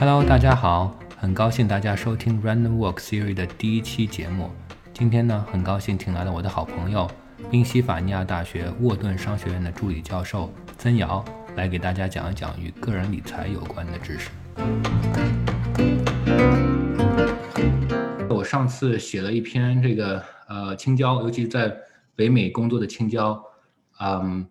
Hello，大家好，很高兴大家收听 Random Walk siri 的第一期节目。今天呢，很高兴请来了我的好朋友，宾夕法尼亚大学沃顿商学院的助理教授曾瑶，来给大家讲一讲与个人理财有关的知识。我上次写了一篇这个呃青椒，尤其在北美工作的青椒，嗯。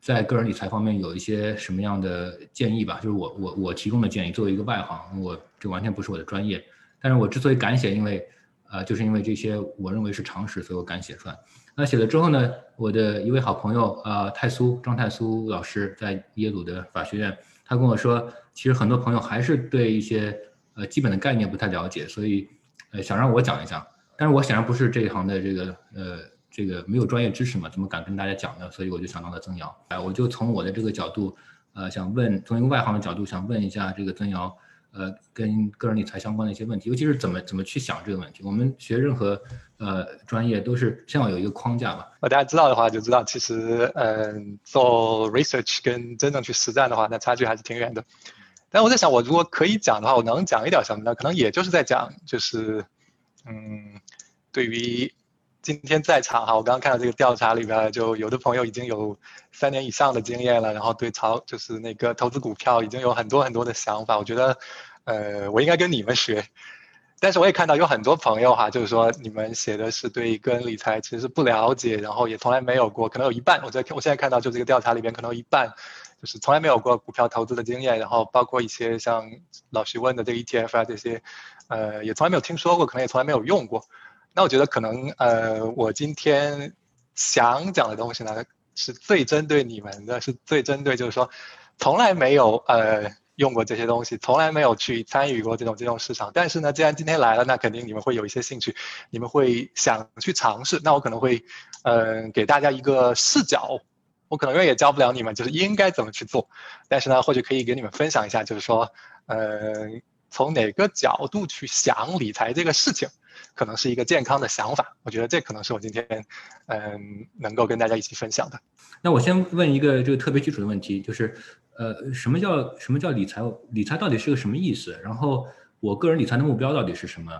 在个人理财方面有一些什么样的建议吧？就是我我我提供的建议，作为一个外行，我这完全不是我的专业。但是我之所以敢写，因为，呃，就是因为这些我认为是常识，所以我敢写出来。那写了之后呢，我的一位好朋友，呃，泰苏张泰苏老师在耶鲁的法学院，他跟我说，其实很多朋友还是对一些呃基本的概念不太了解，所以，呃，想让我讲一讲。但是我显然不是这一行的这个呃。这个没有专业知识嘛，怎么敢跟大家讲呢？所以我就想到了曾瑶，哎，我就从我的这个角度，呃，想问，从一个外行的角度想问一下这个曾瑶，呃，跟个人理财相关的一些问题，尤其是怎么怎么去想这个问题。我们学任何呃专业都是先要有一个框架吧。大家知道的话就知道，其实嗯，做 research 跟真正去实战的话，那差距还是挺远的。但我在想，我如果可以讲的话，我能讲一点什么呢？可能也就是在讲，就是嗯，对于。今天在场哈，我刚刚看到这个调查里边，就有的朋友已经有三年以上的经验了，然后对炒就是那个投资股票已经有很多很多的想法。我觉得，呃，我应该跟你们学。但是我也看到有很多朋友哈，就是说你们写的是对个人理财其实不了解，然后也从来没有过，可能有一半。我在我现在看到就这个调查里边，可能有一半就是从来没有过股票投资的经验，然后包括一些像老徐问的这个 ETF 啊这些，呃，也从来没有听说过，可能也从来没有用过。那我觉得可能，呃，我今天想讲的东西呢，是最针对你们的，是最针对，就是说，从来没有呃用过这些东西，从来没有去参与过这种金融市场。但是呢，既然今天来了，那肯定你们会有一些兴趣，你们会想去尝试。那我可能会，嗯，给大家一个视角，我可能也教不了你们，就是应该怎么去做。但是呢，或许可以给你们分享一下，就是说，嗯，从哪个角度去想理财这个事情。可能是一个健康的想法，我觉得这可能是我今天，嗯，能够跟大家一起分享的。那我先问一个这个特别基础的问题，就是，呃，什么叫什么叫理财？理财到底是个什么意思？然后我个人理财的目标到底是什么？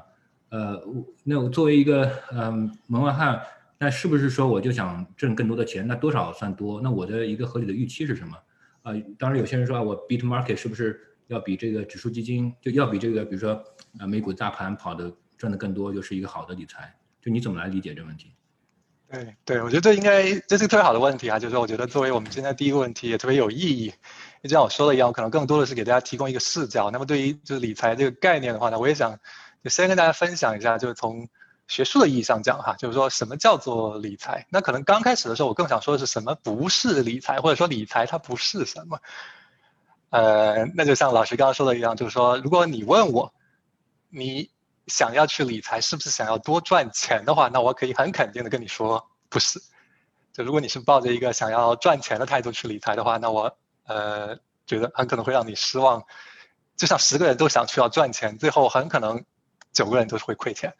呃，那我作为一个嗯门外汉，那是不是说我就想挣更多的钱？那多少算多？那我的一个合理的预期是什么？啊，当然有些人说啊，我 beat market 是不是要比这个指数基金就要比这个比如说啊美股大盘跑的？赚的更多就是一个好的理财，就你怎么来理解这个问题？对对，我觉得这应该这是个特别好的问题啊，就是说我觉得作为我们今天第一个问题也特别有意义。就像我说的一样，我可能更多的是给大家提供一个视角。那么对于就是理财这个概念的话呢，我也想就先跟大家分享一下，就是从学术的意义上讲哈，就是说什么叫做理财？那可能刚开始的时候，我更想说的是什么不是理财，或者说理财它不是什么？呃，那就像老师刚刚说的一样，就是说如果你问我，你。想要去理财，是不是想要多赚钱的话？那我可以很肯定的跟你说，不是。就如果你是抱着一个想要赚钱的态度去理财的话，那我呃觉得很可能会让你失望。就像十个人都想去要赚钱，最后很可能九个人都是会亏钱。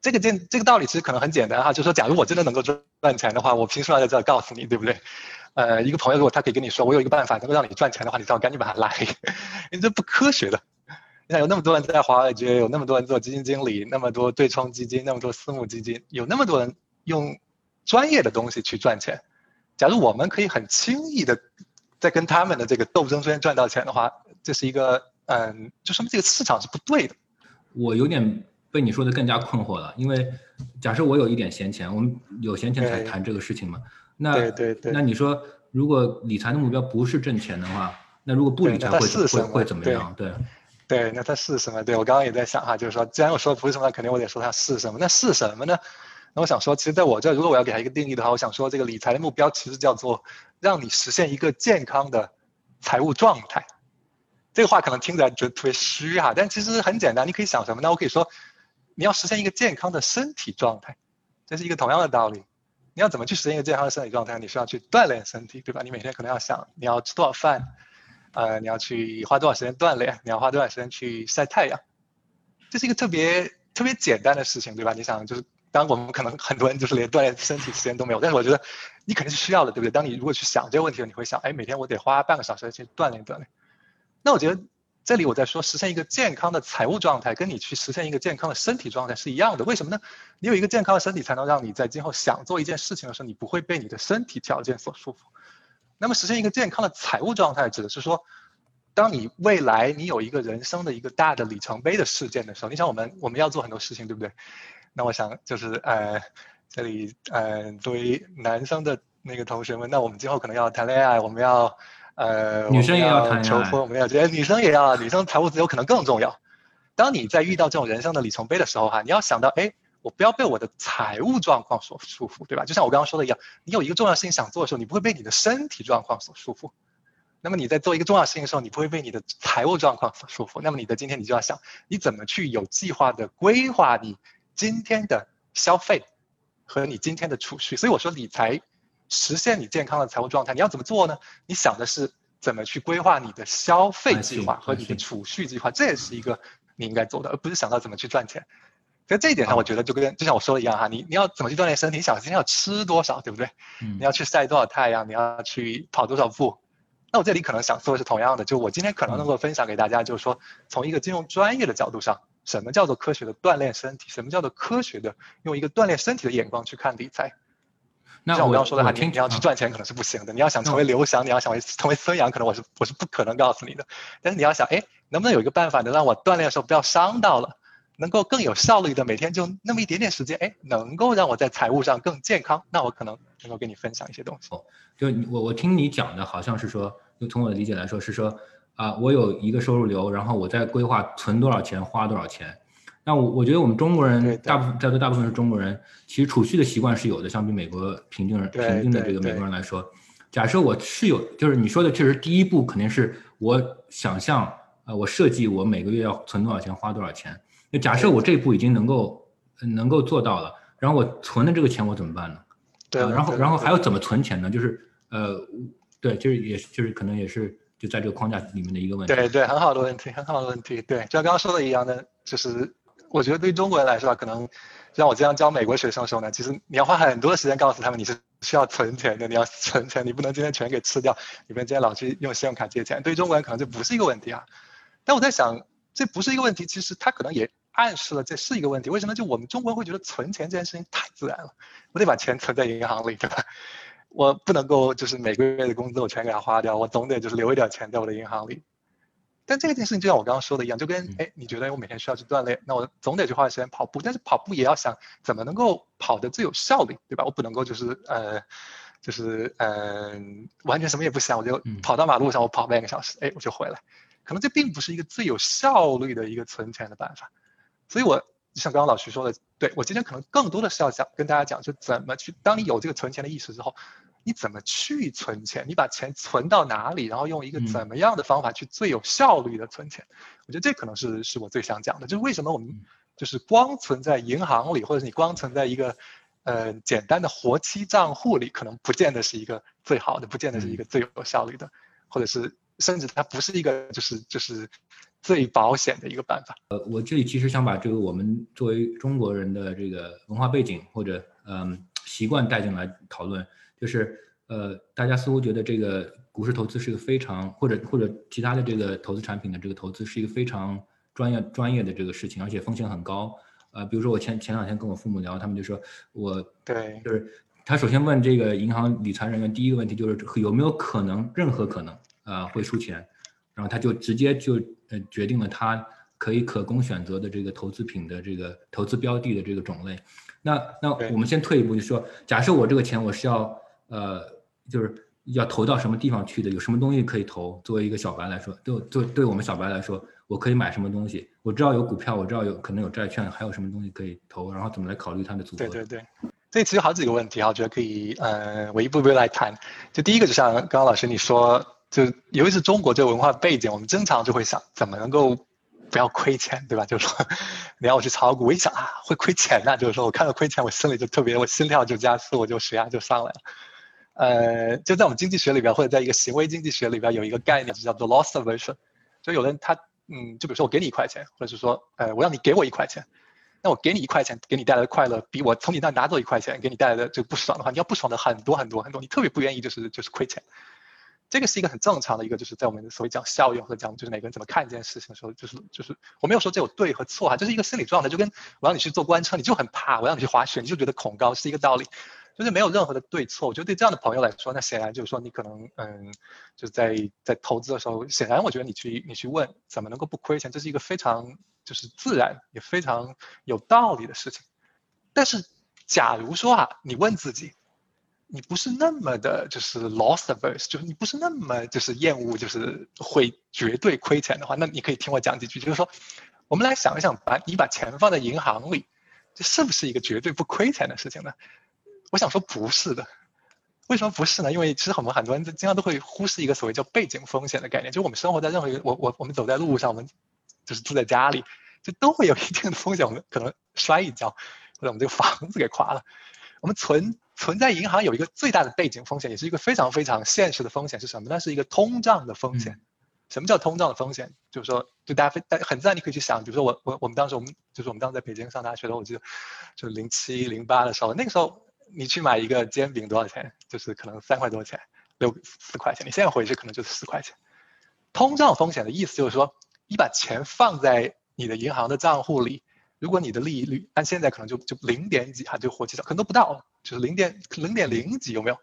这个这这个道理其实可能很简单哈，就说，假如我真的能够赚赚钱的话，我凭什么要在这儿告诉你，对不对？呃，一个朋友如果他可以跟你说，我有一个办法能够让你赚钱的话，你最好赶紧把他拉黑，因为这不科学的。你看，有那么多人在华尔街，有那么多人做基金经理，那么多对冲基金，那么多私募基金，有那么多人用专业的东西去赚钱。假如我们可以很轻易的在跟他们的这个斗争中间赚到钱的话，这是一个嗯，就说明这个市场是不对的。我有点被你说的更加困惑了，因为假设我有一点闲钱，我们有闲钱才谈这个事情嘛。那对对对。那你说，如果理财的目标不是挣钱的话，那如果不理财会会会怎么样？对。对，那它是什么？对我刚刚也在想哈，就是说，既然我说不是什么，肯定我得说它是什么。那是什么呢？那我想说，其实在我这，如果我要给它一个定义的话，我想说，这个理财的目标其实叫做让你实现一个健康的财务状态。这个话可能听起来觉得特别虚哈，但其实很简单。你可以想什么？那我可以说，你要实现一个健康的身体状态，这是一个同样的道理。你要怎么去实现一个健康的身体状态？你需要去锻炼身体，对吧？你每天可能要想你要吃多少饭。呃，你要去花多少时间锻炼？你要花多少时间去晒太阳？这是一个特别特别简单的事情，对吧？你想，就是当我们可能很多人就是连锻炼身体时间都没有，但是我觉得你肯定是需要的，对不对？当你如果去想这个问题，你会想，哎，每天我得花半个小时去锻炼锻炼。那我觉得这里我在说实现一个健康的财务状态，跟你去实现一个健康的身体状态是一样的。为什么呢？你有一个健康的身体，才能让你在今后想做一件事情的时候，你不会被你的身体条件所束缚。那么实现一个健康的财务状态，指的是说，当你未来你有一个人生的一个大的里程碑的事件的时候，你想我们我们要做很多事情，对不对？那我想就是呃，这里呃，作为男生的那个同学们，那我们今后可能要谈恋爱，我们要。呃，女生也要谈求婚，我们要觉得女生也要，女生财务自由可能更重要。当你在遇到这种人生的里程碑的时候，哈，你要想到，哎，我不要被我的财务状况所束缚，对吧？就像我刚刚说的一样，你有一个重要事情想做的时候，你不会被你的身体状况所束缚。那么你在做一个重要事情的时候，你不会被你的财务状况所束缚。那么你的今天，你就要想，你怎么去有计划的规划你今天的消费和你今天的储蓄。所以我说理财。实现你健康的财务状态，你要怎么做呢？你想的是怎么去规划你的消费计划和你的储蓄计划，这也是一个你应该做的，而不是想到怎么去赚钱。在这一点上，我觉得就跟就像我说的一样哈，你你要怎么去锻炼身体？你想今天要吃多少，对不对？你要去晒多少太阳？你要去跑多少步？那我这里可能想说的是同样的，就我今天可能能够分享给大家，就是说从一个金融专业的角度上，什么叫做科学的锻炼身体？什么叫做科学的用一个锻炼身体的眼光去看理财？那像我刚刚说的，哈，你你要去赚钱可能是不行的。你要想成为刘翔，你要想成为孙杨，可能我是我是不可能告诉你的。但是你要想，哎，能不能有一个办法，能让我锻炼的时候不要伤到了，能够更有效率的每天就那么一点点时间，哎，能够让我在财务上更健康，那我可能能够跟你分享一些东西。就我我听你讲的好像是说，就从我的理解来说是说，啊，我有一个收入流，然后我在规划存多少钱，花多少钱。那我我觉得我们中国人大部分在座大部分是中国人，其实储蓄的习惯是有的，相比美国平均人平均的这个美国人来说，假设我是有，就是你说的确实第一步肯定是我想象，呃，我设计我每个月要存多少钱，花多少钱。那假设我这一步已经能够能够做到了，然后我存的这个钱我怎么办呢？对，然后然后还要怎么存钱呢？就是呃，对，就是也就是可能也是就在这个框架里面的一个问题。对对，很好的问题，很好的问题。对，就像刚刚说的一样的，就是。我觉得对于中国人来说，可能像我这样教美国学生的时候呢，其实你要花很多的时间告诉他们你是需要存钱的，你要存钱，你不能今天全给吃掉，你不能今天老去用信用卡借钱。对于中国人可能这不是一个问题啊，但我在想，这不是一个问题，其实他可能也暗示了这是一个问题。为什么？就我们中国人会觉得存钱这件事情太自然了，我得把钱存在银行里，对吧？我不能够就是每个月的工资我全给他花掉，我总得就是留一点钱在我的银行里。但这件事情就像我刚刚说的一样，就跟哎，你觉得我每天需要去锻炼，那我总得去花时间跑步。但是跑步也要想怎么能够跑得最有效率，对吧？我不能够就是呃，就是嗯，完全什么也不想，我就跑到马路上，我跑半个小时，哎，我就回来。可能这并不是一个最有效率的一个存钱的办法。所以，我像刚刚老徐说的，对我今天可能更多的是要讲跟大家讲，就怎么去，当你有这个存钱的意识之后。你怎么去存钱？你把钱存到哪里？然后用一个怎么样的方法去最有效率的存钱？我觉得这可能是是我最想讲的。就是为什么我们就是光存在银行里，或者是你光存在一个呃简单的活期账户里，可能不见得是一个最好的，不见得是一个最有效率的，或者是甚至它不是一个就是就是最保险的一个办法。呃，我这里其实想把这个我们作为中国人的这个文化背景或者嗯习惯带进来讨论。就是呃，大家似乎觉得这个股市投资是一个非常或者或者其他的这个投资产品的这个投资是一个非常专业专业的这个事情，而且风险很高。呃，比如说我前前两天跟我父母聊，他们就说我对，就是他首先问这个银行理财人员第一个问题就是有没有可能任何可能啊会输钱，然后他就直接就呃决定了他可以可供选择的这个投资品的这个投资标的的这个种类。那那我们先退一步，就说假设我这个钱我是要。呃，就是要投到什么地方去的？有什么东西可以投？作为一个小白来说，对对，对我们小白来说，我可以买什么东西？我知道有股票，我知道有可能有债券，还有什么东西可以投？然后怎么来考虑它的组合？对对对，这其实好几个问题啊，我觉得可以，呃，我一步步来谈。就第一个，就像刚刚老师你说，就尤其是中国这个文化背景，我们经常就会想，怎么能够不要亏钱，对吧？就是说，你要我去炒股，我一想啊，会亏钱呐，就是说我看到亏钱，我心里就特别，我心跳就加速，我就血压就上来了。呃，就在我们经济学里边，或者在一个行为经济学里边，有一个概念就叫做 loss aversion。就有的人他，嗯，就比如说我给你一块钱，或者是说，呃，我让你给我一块钱，那我给你一块钱，给你带来的快乐，比我从你那拿走一块钱给你带来的这个不爽的话，你要不爽的很多很多很多，你特别不愿意就是就是亏钱。这个是一个很正常的一个，就是在我们所谓讲效用和讲就是每个人怎么看一件事情的时候，就是就是我没有说这有对和错哈，这是一个心理状态，就跟我让你去坐官车，你就很怕；我让你去滑雪，你就觉得恐高，是一个道理，就是没有任何的对错。我觉得对这样的朋友来说，那显然就是说你可能嗯，就在在投资的时候，显然我觉得你去你去问怎么能够不亏钱，这是一个非常就是自然也非常有道理的事情。但是假如说啊，你问自己。你不是那么的，就是 loss averse，就是你不是那么就是厌恶，就是会绝对亏钱的话，那你可以听我讲几句。就是说，我们来想一想，把你把钱放在银行里，这是不是一个绝对不亏钱的事情呢？我想说不是的。为什么不是呢？因为其实我们很多人经常都会忽视一个所谓叫背景风险的概念。就我们生活在任何一个，我我我们走在路上，我们就是住在家里，就都会有一定的风险。我们可能摔一跤，或者我们这个房子给垮了。我们存。存在银行有一个最大的背景风险，也是一个非常非常现实的风险是什么？那是一个通胀的风险。什么叫通胀的风险？就是说，就大家非很自然，你可以去想，比如说我我我们当时我们就是我们当时在北京上大学的时候，我记得就零七零八的时候，那个时候你去买一个煎饼多少钱？就是可能三块多钱，六四块钱。你现在回去可能就是四块钱。通胀风险的意思就是说，你把钱放在你的银行的账户里。如果你的利率按现在可能就就零点几哈，就活期少可能都不到，就是零点零点零几有没有？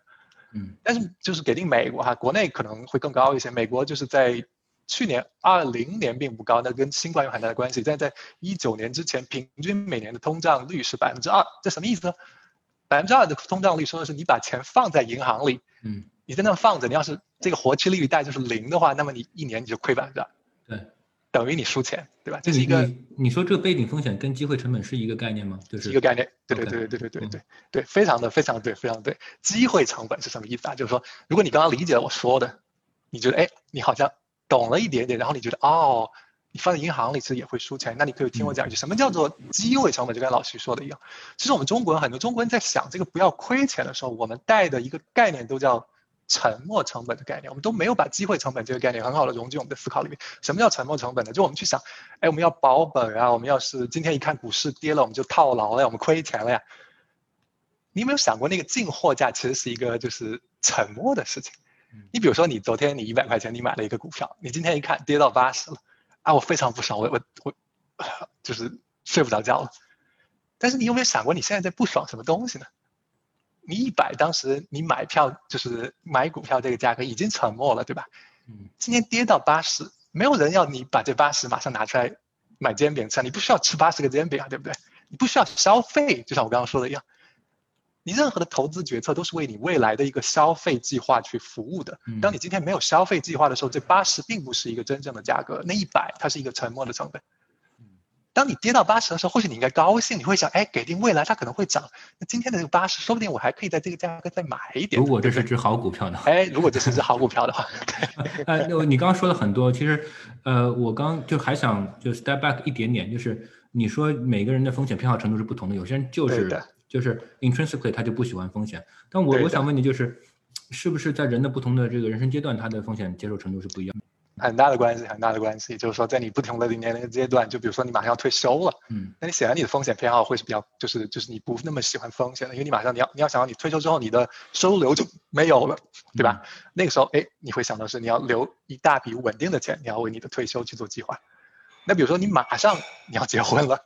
嗯，但是就是给定美国哈，国内可能会更高一些。美国就是在去年二零年并不高，那跟新冠有很大的关系。但在一九年之前，平均每年的通胀率是百分之二，这什么意思呢？百分之二的通胀率说的是你把钱放在银行里，嗯，你在那放着，你要是这个活期利率带就是零的话，那么你一年你就亏百分之二。对。等于你输钱，对吧？这是一个。你说这个背景风险跟机会成本是一个概念吗？就是一个概念。对对对对对对对对对，非常的非常对，非常对。机会成本是什么意思啊？就是说，如果你刚刚理解了我说的，你觉得哎，你好像懂了一点点，然后你觉得哦，你放在银行里其实也会输钱，那你可以听我讲一句，什么叫做机会成本？就跟老徐说的一样。其实我们中国人很多中国人在想这个不要亏钱的时候，我们带的一个概念都叫。沉没成本的概念，我们都没有把机会成本这个概念很好的融进我们的思考里面。什么叫沉没成本呢？就我们去想，哎，我们要保本啊，我们要是今天一看股市跌了，我们就套牢了，我们亏钱了呀。你有没有想过，那个进货价其实是一个就是沉没的事情？你比如说，你昨天你一百块钱你买了一个股票，你今天一看跌到八十了，啊，我非常不爽，我我我就是睡不着觉了。但是你有没有想过，你现在在不爽什么东西呢？你一百，当时你买票就是买股票这个价格已经沉默了，对吧？嗯。今天跌到八十，没有人要你把这八十马上拿出来买煎饼吃，你不需要吃八十个煎饼啊，对不对？你不需要消费，就像我刚刚说的一样，你任何的投资决策都是为你未来的一个消费计划去服务的。当你今天没有消费计划的时候，这八十并不是一个真正的价格，那一百它是一个沉默的成本。当你跌到八十的时候，或许你应该高兴，你会想，哎，给定未来它可能会涨。那今天的这个八十，说不定我还可以在这个价格再买一点。如果这是只好股票呢？哎，如果这是只好股票的话，呃，你刚刚说了很多，其实，呃，我刚就还想就 step back 一点点，就是你说每个人的风险偏好程度是不同的，有些人就是就是 intrinsically 他就不喜欢风险。但我我想问你，就是是不是在人的不同的这个人生阶段，他的风险接受程度是不一样？很大的关系，很大的关系，就是说，在你不同的年龄阶段，就比如说你马上要退休了，嗯，那你显然你的风险偏好会是比较，就是就是你不那么喜欢风险的，因为你马上你要你要想到你退休之后你的收入流就没有了，对吧？那个时候，哎，你会想到是你要留一大笔稳定的钱，你要为你的退休去做计划。那比如说你马上你要结婚了，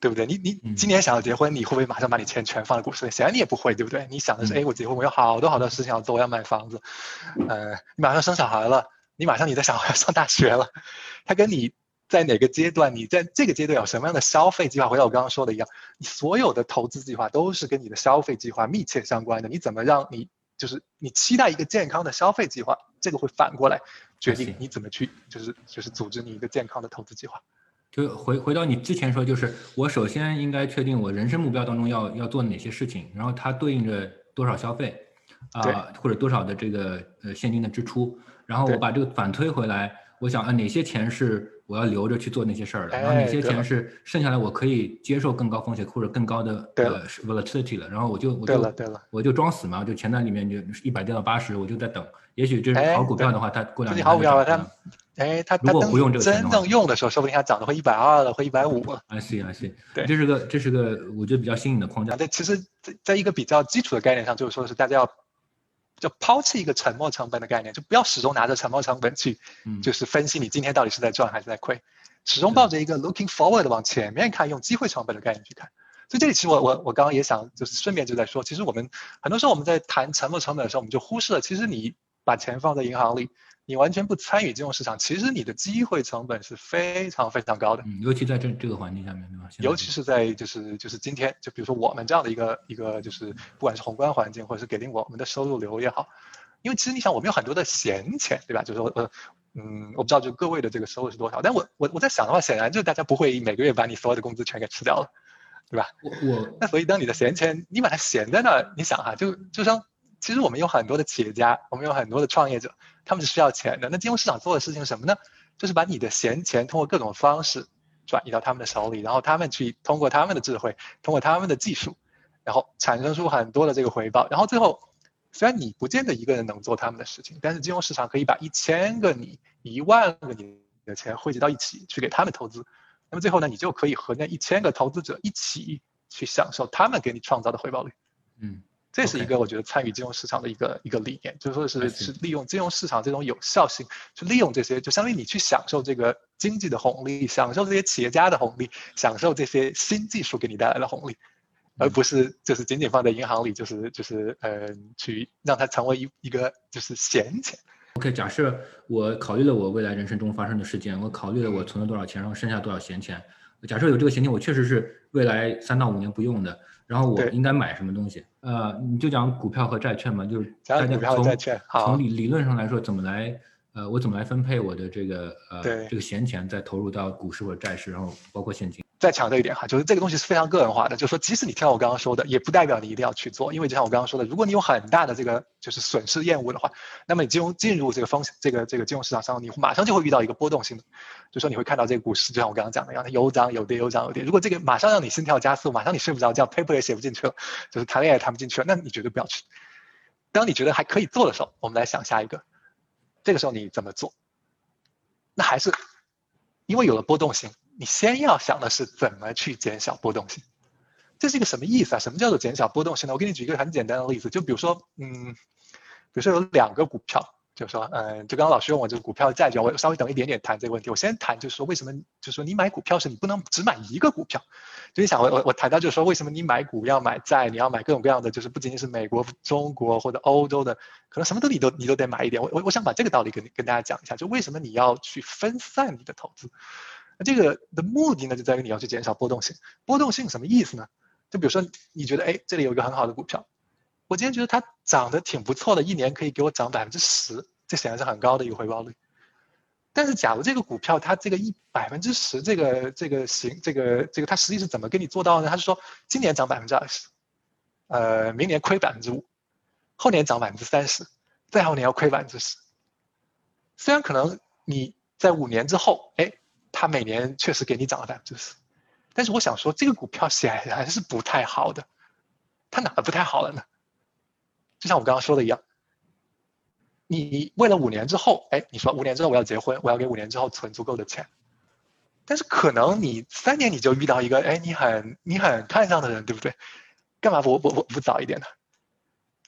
对不对？你你今年想要结婚，你会不会马上把你钱全放在股市里？显然你也不会，对不对？你想的是，哎，我结婚我有好多好多事情要做，我要买房子，呃，你马上生小孩了。你马上你在想我要上大学了，他跟你在哪个阶段，你在这个阶段有什么样的消费计划？回到我刚刚说的一样，你所有的投资计划都是跟你的消费计划密切相关的。你怎么让你就是你期待一个健康的消费计划，这个会反过来决定你怎么去就是就是组织你一个健康的投资计划。就回回到你之前说，就是我首先应该确定我人生目标当中要要做哪些事情，然后它对应着多少消费啊，或者多少的这个呃现金的支出。然后我把这个反推回来，我想啊，哪些钱是我要留着去做那些事儿的，然后哪些钱是剩下来我可以接受更高风险或者更高的呃 volatility 了，然后我就我就我就装死嘛，就钱在里面就一百跌到八十，我就在等，也许这是好股票的话，它过两年好股票它，哎，它如果不用这个真正用的时候，说不定它涨得会一百二了，会一百五了。I see I see，对，这是个这是个我觉得比较新颖的框架。对其实在在一个比较基础的概念上，就是说是大家要。就抛弃一个沉没成本的概念，就不要始终拿着沉没成本去，就是分析你今天到底是在赚还是在亏，始终抱着一个 looking forward 往前面看，用机会成本的概念去看。所以这里其实我我我刚刚也想就是顺便就在说，其实我们很多时候我们在谈沉没成本的时候，我们就忽视了，其实你把钱放在银行里。你完全不参与金融市场，其实你的机会成本是非常非常高的，嗯，尤其在这这个环境下面，对吧？尤其是在就是就是今天，就比如说我们这样的一个一个就是不管是宏观环境，或者是给定我们的收入流也好，因为其实你想，我们有很多的闲钱，对吧？就是说呃嗯，我不知道就各位的这个收入是多少，但我我我在想的话，显然就是大家不会每个月把你所有的工资全给吃掉了，对吧？我我那所以当你的闲钱你把它闲在那，你想哈，就就像。其实我们有很多的企业家，我们有很多的创业者，他们是需要钱的。那金融市场做的事情是什么呢？就是把你的闲钱通过各种方式转移到他们的手里，然后他们去通过他们的智慧，通过他们的技术，然后产生出很多的这个回报。然后最后，虽然你不见得一个人能做他们的事情，但是金融市场可以把一千个你、一万个你的钱汇集到一起去给他们投资。那么最后呢，你就可以和那一千个投资者一起去享受他们给你创造的回报率。嗯。这是一个我觉得参与金融市场的一个一个理念，就是说是是利用金融市场这种有效性，去利用这些，就相当于你去享受这个经济的红利，享受这些企业家的红利，享受这些新技术给你带来的红利，而不是就是仅仅放在银行里，就是就是呃去让它成为一一个就是闲钱。OK，假设我考虑了我未来人生中发生的事件，我考虑了我存了多少钱，然后剩下多少闲钱，假设有这个闲钱，我确实是未来三到五年不用的。然后我应该买什么东西？呃，你就讲股票和债券嘛，就是大家从从理理论上来说，怎么来？呃，我怎么来分配我的这个呃这个闲钱，再投入到股市或者债市，然后包括现金。再强调一点哈，就是这个东西是非常个人化的，就是说，即使你听我刚刚说的，也不代表你一定要去做，因为就像我刚刚说的，如果你有很大的这个就是损失厌恶的话，那么你进入进入这个风险这个这个金融市场上，你马上就会遇到一个波动性的，就说你会看到这个股市，就像我刚刚讲的一样，它有涨有跌，有涨有跌。如果这个马上让你心跳加速，马上你睡不着觉，paper 也写不进去了，就是谈恋爱也谈不进去了，那你绝对不要去。当你觉得还可以做的时候，我们来想下一个，这个时候你怎么做？那还是因为有了波动性。你先要想的是怎么去减小波动性，这是一个什么意思啊？什么叫做减小波动性呢？我给你举一个很简单的例子，就比如说，嗯，比如说有两个股票，就说，嗯，就刚刚老师问我这个股票债券，我稍微等一点点谈这个问题。我先谈，就是说为什么，就是说你买股票时你不能只买一个股票。就你想，我我我谈到就是说，为什么你买股要买债，你要买各种各样的，就是不仅仅是美国、中国或者欧洲的，可能什么都你都你都得买一点。我我我想把这个道理跟跟大家讲一下，就为什么你要去分散你的投资。那这个的目的呢，就在于你要去减少波动性。波动性什么意思呢？就比如说，你觉得，哎，这里有一个很好的股票，我今天觉得它涨得挺不错的，一年可以给我涨百分之十，这显然是很高的一个回报率。但是，假如这个股票它这个一百分之十，这个这个行，这个这个它实际是怎么给你做到呢？它是说，今年涨百分之二十，呃，明年亏百分之五，后年涨百分之三十，再后年要亏百分之十。虽然可能你在五年之后，哎。它每年确实给你涨了百分之十，但是我想说，这个股票显然是不太好的。它哪不太好了呢？就像我刚刚说的一样，你为了五年之后，哎，你说五年之后我要结婚，我要给五年之后存足够的钱，但是可能你三年你就遇到一个，哎，你很你很看上的人，对不对？干嘛不不不不早一点呢？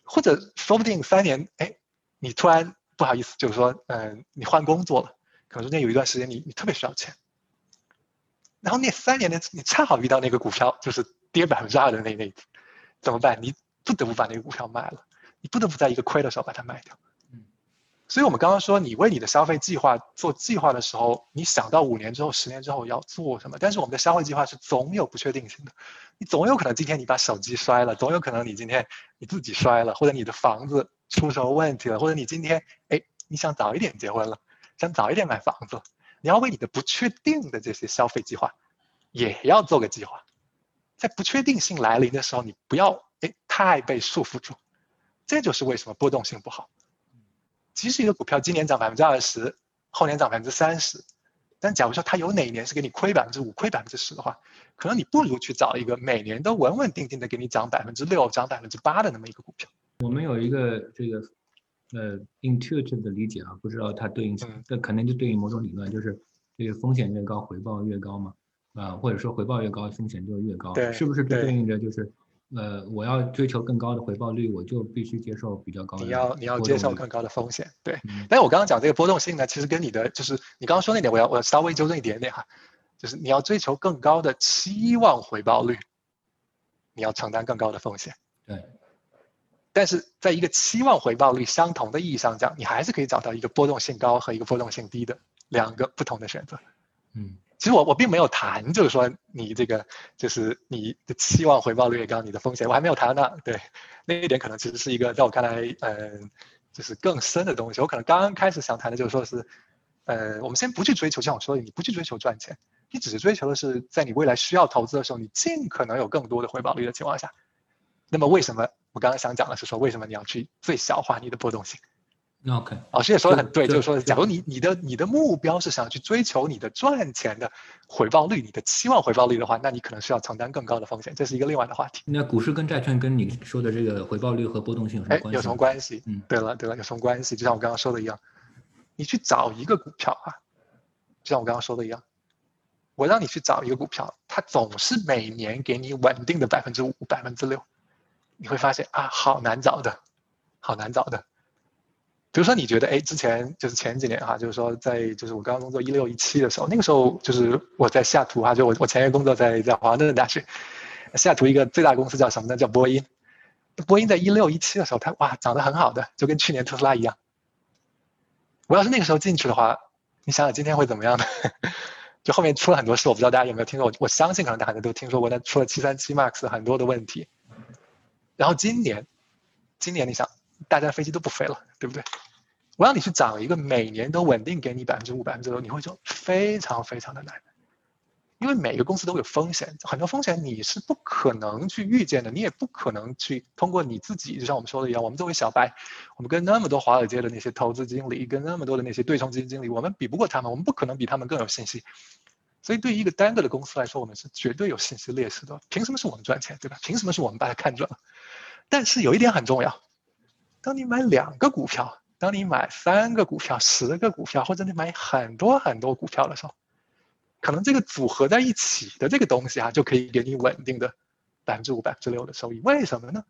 或者说不定三年，哎，你突然不好意思，就是说，嗯，你换工作了。可能中间有一段时间，你你特别需要钱，然后那三年呢，你恰好遇到那个股票就是跌百分之二的那那，怎么办？你不得不把那个股票卖了，你不得不在一个亏的时候把它卖掉。嗯，所以我们刚刚说，你为你的消费计划做计划的时候，你想到五年之后、十年之后要做什么？但是我们的消费计划是总有不确定性的，你总有可能今天你把手机摔了，总有可能你今天你自己摔了，或者你的房子出什么问题了，或者你今天哎你想早一点结婚了。想早一点买房子，你要为你的不确定的这些消费计划，也要做个计划。在不确定性来临的时候，你不要哎太被束缚住。这就是为什么波动性不好。即使一个股票今年涨百分之二十，后年涨百分之三十，但假如说它有哪一年是给你亏百分之五、亏百分之十的话，可能你不如去找一个每年都稳稳定定的给你涨百分之六、涨百分之八的那么一个股票。我们有一个这个。呃，intuitive 的理解啊，不知道它对应，这肯定就对应某种理论，就是这个风险越高，回报越高嘛，啊，或者说回报越高，风险就越高，是不是对应着就是呃，我要追求更高的回报率，我就必须接受比较高的。你要你要接受更高的风险，对。嗯但是我刚刚讲这个波动性呢，其实跟你的就是你刚刚说那点，我要我要稍微纠正一点点哈，就是你要追求更高的期望回报率，你要承担更高的风险。对，但是在一个期望回报率相同的意义上讲，你还是可以找到一个波动性高和一个波动性低的两个不同的选择。嗯其实我我并没有谈，就是说你这个就是你的期望回报率越高，你的风险我还没有谈呢。对，那一点可能其实是一个在我看来，嗯、就是更深的东西。我可能刚刚开始想谈的就是说是，呃，我们先不去追求，像我说的，你不去追求赚钱，你只是追求的是在你未来需要投资的时候，你尽可能有更多的回报率的情况下。那么为什么我刚刚想讲的是说，为什么你要去最小化你的波动性？那 OK，老师也说的很对，就就是说，假如你你的你的目标是想去追求你的赚钱的回报率，你的期望回报率的话，那你可能需要承担更高的风险，这是一个另外的话题。那股市跟债券跟你说的这个回报率和波动性有什么哎，关系？有什么关系？嗯对了对了，有什么关系？就像我刚刚说的一样，你去找一个股票啊，就像我刚刚说的一样，我让你去找一个股票，它总是每年给你稳定的百分之五、百分之六，你会发现啊，好难找的，好难找的。比如说，你觉得，哎，之前就是前几年哈、就是说在就是我刚刚工作一六一七的时候，那个时候就是我在西雅图哈、就我我前一个工作在在华盛顿大学，西雅图一个最大公司叫什么呢？叫波音。波音在一六一七的时候，它哇长得很好的，就跟去年特斯拉一样。我要是那个时候进去的话，你想想今天会怎么样呢？就后面出了很多事，我不知道大家有没有听说，我我相信可能大家都听说过，但出了七三七 MAX 很多的问题。然后今年，今年你想，大家飞机都不飞了，对不对？我让你去找一个每年都稳定给你百分之五、百分之六，你会说非常非常的难，因为每个公司都有风险，很多风险你是不可能去预见的，你也不可能去通过你自己，就像我们说的一样，我们作为小白，我们跟那么多华尔街的那些投资经理，跟那么多的那些对冲基金经理，我们比不过他们，我们不可能比他们更有信息。所以对于一个单个的公司来说，我们是绝对有信息劣势的。凭什么是我们赚钱，对吧？凭什么是我们把它看准了？但是有一点很重要，当你买两个股票，当你买三个股票、十个股票，或者你买很多很多股票的时候，可能这个组合在一起的这个东西啊，就可以给你稳定的百分之五、百分之六的收益。为什么呢？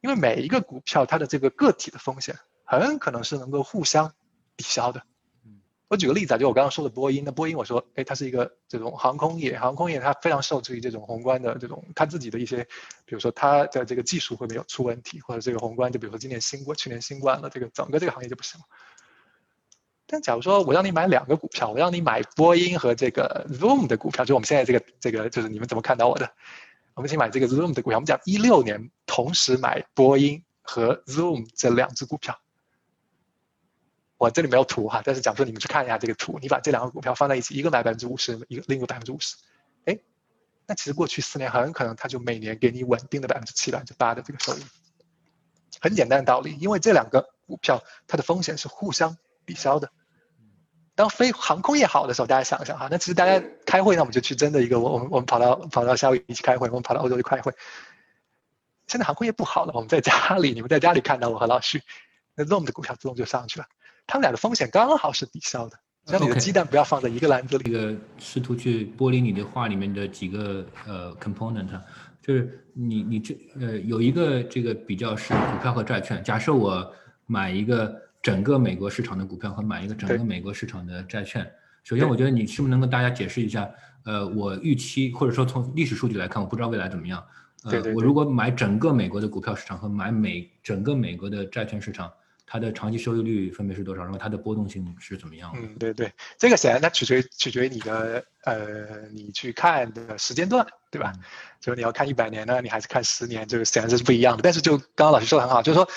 因为每一个股票它的这个个体的风险很可能是能够互相抵消的。我举个例子啊，就我刚刚说的波音，那波音我说，哎，它是一个这种航空业，航空业它非常受制于这种宏观的这种它自己的一些，比如说它的这个技术会没有出问题，或者这个宏观，就比如说今年新冠、去年新冠了，这个整个这个行业就不行了。但假如说我让你买两个股票，我让你买波音和这个 Zoom 的股票，就我们现在这个这个就是你们怎么看到我的？我们先买这个 Zoom 的股票，我们讲一六年同时买波音和 Zoom 这两只股票。我这里没有图哈，但是假如说你们去看一下这个图，你把这两个股票放在一起，一个买百分之五十，一个另一个百分之五十，哎，那其实过去四年很可能它就每年给你稳定的百分之七、百分之八的这个收益。很简单的道理，因为这两个股票它的风险是互相抵消的。当飞航空业好的时候，大家想一想哈，那其实大家开会，那我们就去真的一个，我我们我们跑到跑到夏威夷一起开会，我们跑到欧洲去开会。现在航空业不好了，我们在家里，你们在家里看到我和老徐，那 Zoom 的股票自动就上去了。他们俩的风险刚好是抵消的，让你的鸡蛋不要放在一个篮子里。这个试图去剥离你的话里面的几个呃 component，啊就是你你这呃有一个这个比较是股票和债券。假设我买一个整个美国市场的股票和买一个整个美国市场的债券，首先我觉得你是不是能跟大家解释一下？呃，我预期或者说从历史数据来看，我不知道未来怎么样。呃，对对对我如果买整个美国的股票市场和买美整个美国的债券市场，它的长期收益率分别是多少？然后它的波动性是怎么样的？嗯，对对，这个显然它取决于取决于你的呃，你去看的时间段，对吧？嗯就是你要看一百年呢，你还是看十年，这个显然这是不一样的。但是就刚刚老师说的很好，就是说，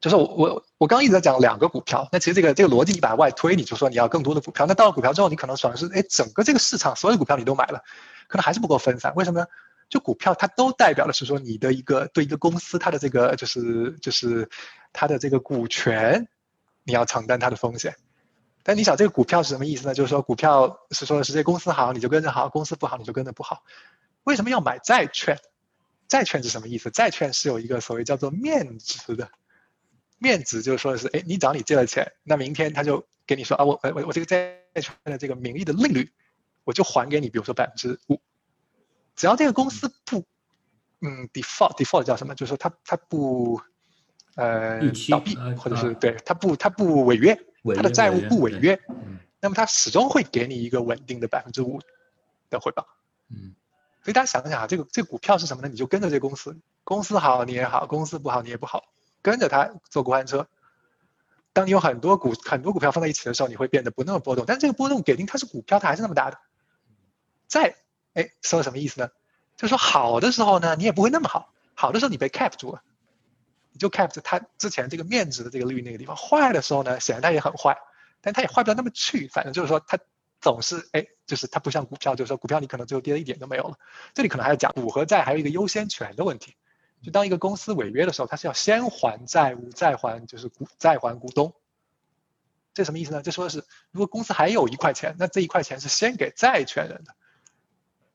就是我我我刚刚一直在讲两个股票，那其实这个这个逻辑你把它外推，你就说你要更多的股票，那到了股票之后，你可能想的是，哎，整个这个市场所有的股票你都买了，可能还是不够分散，为什么呢？就股票它都代表的是说你的一个对一个公司它的这个就是就是它的这个股权，你要承担它的风险。但你想这个股票是什么意思呢？就是说股票是说的是这公司好你就跟着好，公司不好你就跟着不好。为什么要买债券？债券是什么意思？债券是有一个所谓叫做面值的，面值就是说的是，哎，你只要你借了钱，那明天他就给你说啊，我我我我这个债券的这个名义的利率，我就还给你，比如说百分之五。只要这个公司不嗯，default default 叫什么？就是说它它不呃倒闭，或者是对它不它不违约，它的债务不违约，那么它始终会给你一个稳定的百分之五的回报。嗯，所以大家想想啊，这个这个股票是什么呢？你就跟着这公司，公司好你也好，公司不好你也不好，跟着它坐过山车。当你有很多股很多股票放在一起的时候，你会变得不那么波动。但这个波动给定它是股票，它还是那么大的。再哎，说什么意思呢？就是说好的时候呢，你也不会那么好。好的时候你被 cap 住了，你就 cap 它之前这个面值的这个率那个地方。坏的时候呢，显然它也很坏，但它也坏不了那么去。反正就是说它总是哎，就是它不像股票，就是说股票你可能最后跌了一点都没有了。这里可能还要讲股和债还有一个优先权的问题。就当一个公司违约的时候，它是要先还债务，再还就是股再还股东。这什么意思呢？这说的是，如果公司还有一块钱，那这一块钱是先给债权人的。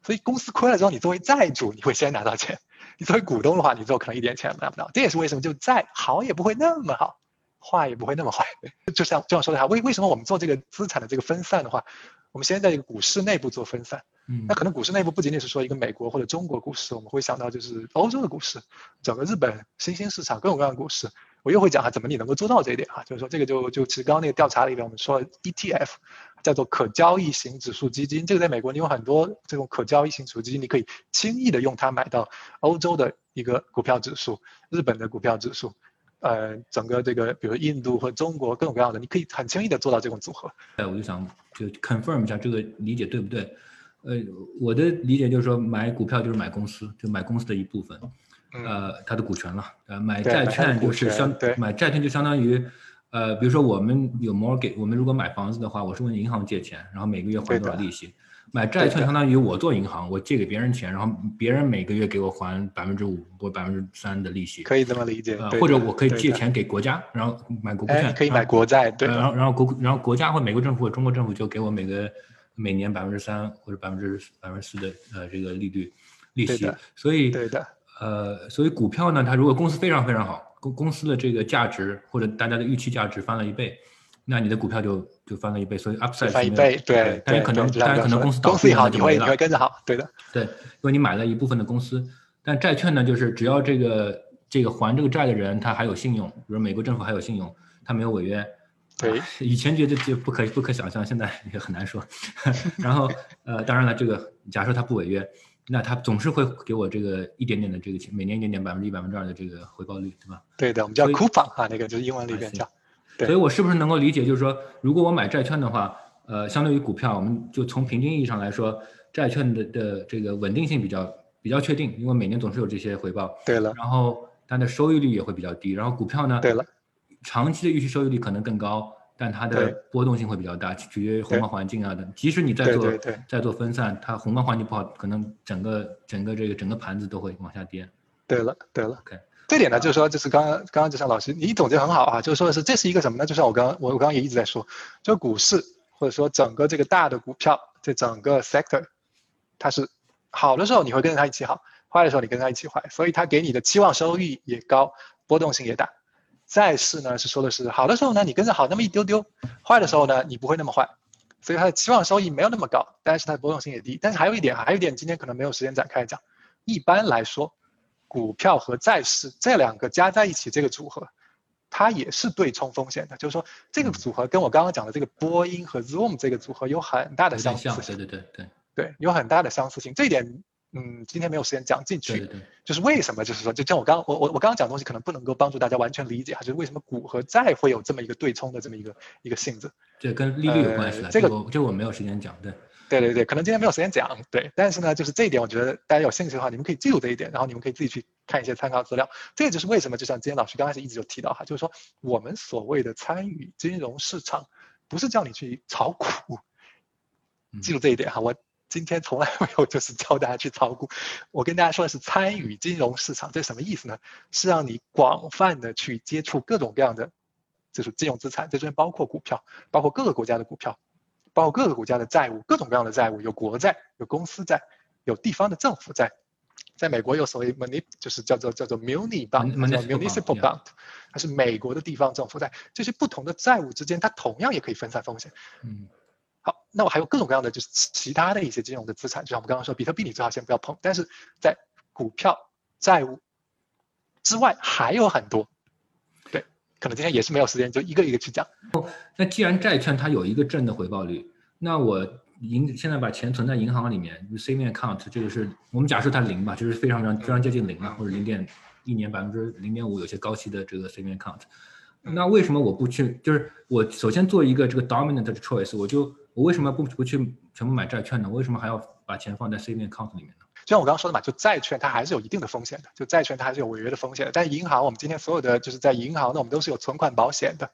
所以公司亏了之后，你作为债主，你会先拿到钱；你作为股东的话，你最后可能一点钱拿不到。这也是为什么就债好也不会那么好，坏也不会那么坏。就像这样说的哈，为为什么我们做这个资产的这个分散的话，我们先在这个股市内部做分散。嗯，那可能股市内部不仅仅是说一个美国或者中国股市，我们会想到就是欧洲的股市，整个日本新兴市场各种各样的股市。我又会讲啊，怎么你能够做到这一点啊？就是说这个就就其实刚刚那个调查里边我们说 ETF，叫做可交易型指数基金。这个在美国你有很多这种可交易型指数基金，你可以轻易的用它买到欧洲的一个股票指数、日本的股票指数，呃，整个这个比如印度和中国各种各样的，你可以很轻易的做到这种组合。哎，我就想就 confirm 一下这个理解对不对？呃，我的理解就是说，买股票就是买公司，就买公司的一部分，呃，它的股权了。呃，买债券就是相买债券就相当于，呃，比如说我们有 mortgage，我们如果买房子的话，我是问银行借钱，然后每个月还多少利息。买债券相当于我做银行，我借给别人钱，然后别人每个月给我还百分之五或百分之三的利息。可以这么理解。呃，或者我可以借钱给国家，然后买国债。可以买国债，对。然后然后国然后国家或美国政府或、中国政府就给我每个。每年百分之三或者百分之百分之四的呃这个利率利息，所以对的呃所以股票呢，它如果公司非常非常好，公公司的这个价值或者大家的预期价值翻了一倍，那你的股票就就翻了一倍，所以 upside 翻一倍，对，但是可能但是可能公司公司好，你会你会跟着好，对的，对，因为你买了一部分的公司，但债券呢，就是只要这个这个还这个债的人他还有信用，比如美国政府还有信用，他没有违约。对，以前觉得就不可不可想象，现在也很难说。然后，呃，当然了，这个假设他不违约，那他总是会给我这个一点点的这个钱，每年一点点百分之一、百分之二的这个回报率，对吧？对的，我们叫 coupon 啊，那个就是英文里边叫。所以我是不是能够理解，就是说，如果我买债券的话，呃，相对于股票，我们就从平均意义上来说，债券的的这个稳定性比较比较确定，因为每年总是有这些回报。对了。然后它的收益率也会比较低，然后股票呢？对了。长期的预期收益率可能更高，但它的波动性会比较大，取决于宏观环境啊等。即使你在做在做分散，它宏观环境不好，可能整个整个这个整个盘子都会往下跌。对了，对了，OK，这点呢，就是说，就是刚刚刚刚就像老师你总结很好啊，就是说的是这是一个什么呢？就像我刚刚我我刚刚也一直在说，就股市或者说整个这个大的股票这整个 sector，它是好的时候你会跟着它一起好，坏的时候你跟它一起坏，所以它给你的期望收益也高，波动性也大。债市呢是说的是好的时候呢，你跟着好那么一丢丢；坏的时候呢，你不会那么坏，所以它的期望收益没有那么高，但是它的波动性也低。但是还有一点，还有一点，今天可能没有时间展开讲。一般来说，股票和债市这两个加在一起这个组合，它也是对冲风险的。就是说，这个组合跟我刚刚讲的这个波音和 Zoom 这个组合有很大的相似性。对对对对对，有很大的相似性。这一点。嗯，今天没有时间讲进去，对对，就是为什么，就是说，就像我刚我我我刚刚讲的东西，可能不能够帮助大家完全理解哈，就是为什么股和债会有这么一个对冲的这么一个一个性质。对跟利率有关系。这个这个我没有时间讲，对。对对对，可能今天没有时间讲，对。但是呢，就是这一点，我觉得大家有兴趣的话，你们可以记住这一点，然后你们可以自己去看一些参考资料。这也就是为什么，就像今天老师刚开始一直有提到哈，就是说我们所谓的参与金融市场，不是叫你去炒股，记住这一点哈，我。今天从来没有就是教大家去炒股，我跟大家说的是参与金融市场，这什么意思呢？是让你广泛的去接触各种各样的，就是金融资产，这中间包括股票，包括各个国家的股票，包括各个国家的债务，各种各样的债务，有国债，有公司债，有地方的政府债，在美国有所谓 muni，就是叫做叫做 muni bond，municipal bond，它是美国的地方政府债，这些不同的债务之间，它同样也可以分散风险。嗯。好，那我还有各种各样的就是其他的一些金融的资产，就像我们刚刚说，比特币你最好先不要碰。但是在股票债务之外还有很多。对，可能今天也是没有时间，就一个一个去讲。那既然债券它有一个正的回报率，那我银现在把钱存在银行里面，saving account 这个是我们假设它零吧，就是非常非常非常接近零了，或者零点一年百分之零点五，有些高息的这个 saving account。那为什么我不去？就是我首先做一个这个 dominant choice，我就我为什么不不去全部买债券呢？我为什么还要把钱放在 saving account 里面呢？就像我刚刚说的嘛，就债券它还是有一定的风险的，就债券它还是有违约的风险的。但银行，我们今天所有的就是在银行，那我们都是有存款保险的。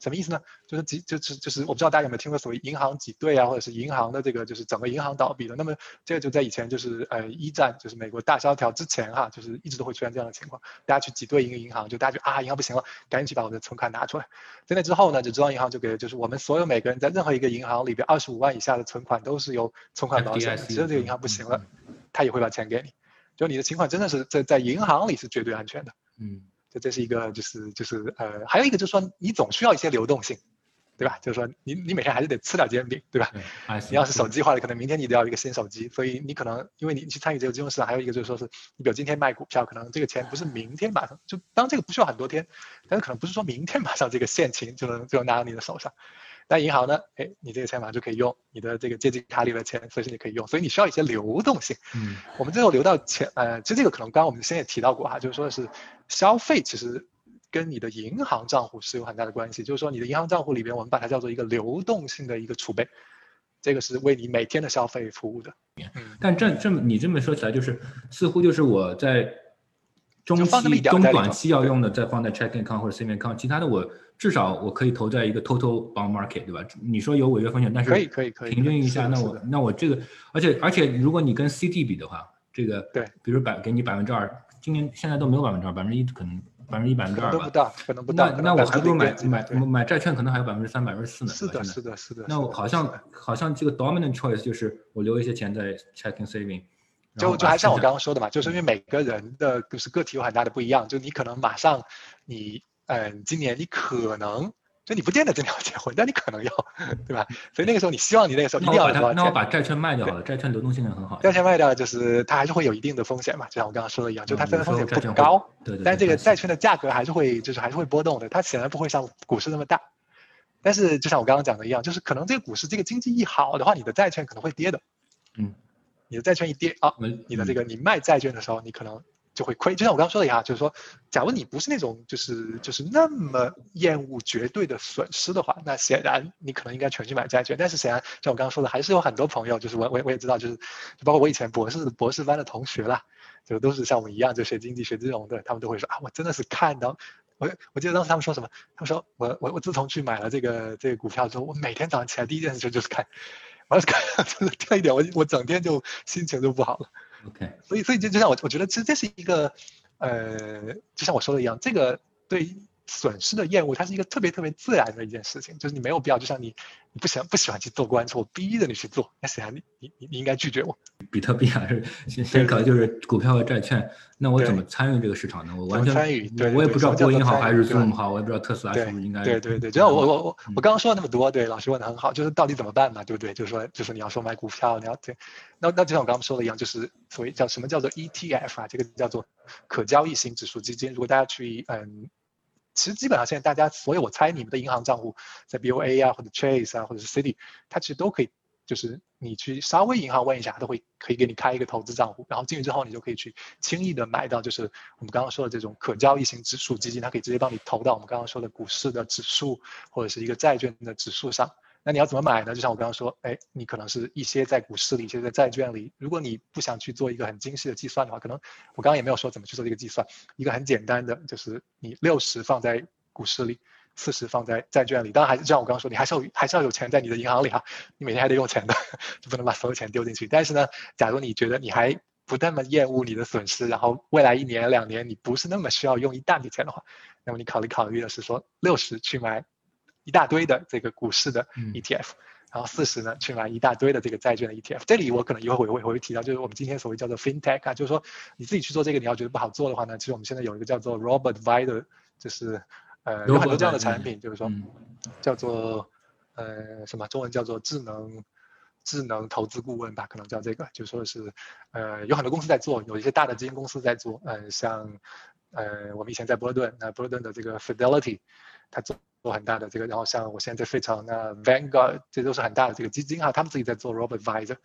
什么意思呢？就是挤，就是就是，我不知道大家有没有听过所谓银行挤兑啊，或者是银行的这个，就是整个银行倒闭了。那么这个就在以前，就是呃一战，就是美国大萧条之前哈，就是一直都会出现这样的情况，大家去挤兑一个银行，就大家就啊银行不行了，赶紧去把我的存款拿出来。在那之后呢，就中央银行就给，就是我们所有每个人在任何一个银行里边，二十五万以下的存款都是有存款保险的，只有这个银行不行了，他也会把钱给你，就你的情况真的是在在银行里是绝对安全的。嗯，这这是一个就是就是呃，还有一个就是说你总需要一些流动性。对吧？就是说，你你每天还是得吃点煎饼，对吧？你要是手机坏了，可能明天你都要一个新手机，所以你可能因为你去参与这个金融市场，还有一个就是说是，你比如今天卖股票，可能这个钱不是明天马上就，当这个不需要很多天，但是可能不是说明天马上这个现金就能就能拿到你的手上。但银行呢，哎，你这个钱马上就可以用，你的这个借记卡里的钱随时你可以用，所以你需要一些流动性。嗯，我们最后留到钱，呃，其实这个可能刚刚我们之前也提到过哈，就是说是消费其实。跟你的银行账户是有很大的关系，就是说你的银行账户里边，我们把它叫做一个流动性的一个储备，这个是为你每天的消费服务的。嗯，但这这么你这么说起来，就是似乎就是我在中期、中短期要用的，再放在 checking account 或者 saving account，其他的我至少我可以投在一个 total bond market，对吧？你说有违约风险，但是可以可以可以平均一下，那我那我这个，而且而且如果你跟 CD 比的话，这个对，比如百给你百分之二，今年现在都没有百分之二，百分之一可能。百分之一百分之二吧，可能不大。那那我还不如买买买债券，可能还有百分之三、百分之四呢。是的，是的，是的。那我好像好像这个 dominant choice 就是我留一些钱在 checking saving。就就还像我刚刚说的嘛，就是因为每个人的就是个体有很大的不一样，就你可能马上你嗯，今年你可能。就你不见得真的要结婚，但你可能要，对吧？所以那个时候你希望你那个时候一定要那我把债券卖掉了，债券流动性很好。债券卖掉就是它还是会有一定的风险嘛，就像我刚刚说的一样，就它虽然风险不高，对对。但这个债券的价格还是会就是还是会波动的，它显然不会像股市那么大。但是就像我刚刚讲的一样，就是可能这个股市这个经济一好的话，你的债券可能会跌的。嗯，你的债券一跌啊，你的这个你卖债券的时候，你可能。就会亏，就像我刚刚说的一样，就是说，假如你不是那种就是就是那么厌恶绝对的损失的话，那显然你可能应该全去买债券。但是显然，像我刚刚说的，还是有很多朋友，就是我我我也知道，就是就包括我以前博士博士班的同学啦，就都是像我一样就学经济学金融的，他们都会说啊，我真的是看到我我记得当时他们说什么，他们说我我我自从去买了这个这个股票之后，我每天早上起来第一件事情就是看，完了看真的掉一点，我我整天就心情就不好了。OK，所以所以就就像我我觉得其实这是一个，呃，就像我说的一样，这个对。损失的厌恶，它是一个特别特别自然的一件事情，就是你没有必要，就像你，你不想不喜欢去做官司，我逼着你去做，那显然你你你应该拒绝我。比特币还是先先考就是股票和债券，那我怎么参与这个市场呢？我完全参与，对，我也不知道波音好还是 Zoom 好，我也不知道特斯拉是不是应该。对对对，就像我我我我刚刚说了那么多，对，老师问的很好，就是到底怎么办嘛，对不对？就是说就是你要说买股票，你要对，那那就像我刚刚说的一样，就是所谓叫什么叫做 ETF 啊，这个叫做可交易型指数基金，如果大家去嗯。其实基本上现在大家所有，我猜你们的银行账户在 BOA 啊，或者 Chase 啊，或者是 City，它其实都可以，就是你去稍微银行问一下，它都会可以给你开一个投资账户，然后进去之后，你就可以去轻易的买到，就是我们刚刚说的这种可交易型指数基金，它可以直接帮你投到我们刚刚说的股市的指数或者是一个债券的指数上。那你要怎么买呢？就像我刚刚说，哎，你可能是一些在股市里，一些在债券里。如果你不想去做一个很精细的计算的话，可能我刚刚也没有说怎么去做这个计算。一个很简单的，就是你六十放在股市里，四十放在债券里。当然还是像我刚刚说，你还是要还是要有钱在你的银行里哈，你每天还得用钱的，就不能把所有钱丢进去。但是呢，假如你觉得你还不那么厌恶你的损失，然后未来一年两年你不是那么需要用一大笔钱的话，那么你考虑考虑的是说六十去买。一大堆的这个股市的 ETF，然后四十呢去买一大堆的这个债券的 ETF。这里我可能一会儿会会会提到，就是我们今天所谓叫做 FinTech 啊，就是说你自己去做这个，你要觉得不好做的话呢，其实我们现在有一个叫做 Robert Vider，就是呃有很多这样的产品，就是说叫做呃什么中文叫做智能智能投资顾问吧，可能叫这个，就说是，呃，有很多公司在做，有一些大的基金公司在做，嗯，像，呃，我们以前在波士顿，那波士顿的这个 Fidelity，它做做很大的这个，然后像我现在在费城，那 Vanguard，这都是很大的这个基金哈，他们自己在做 Robo Advisor。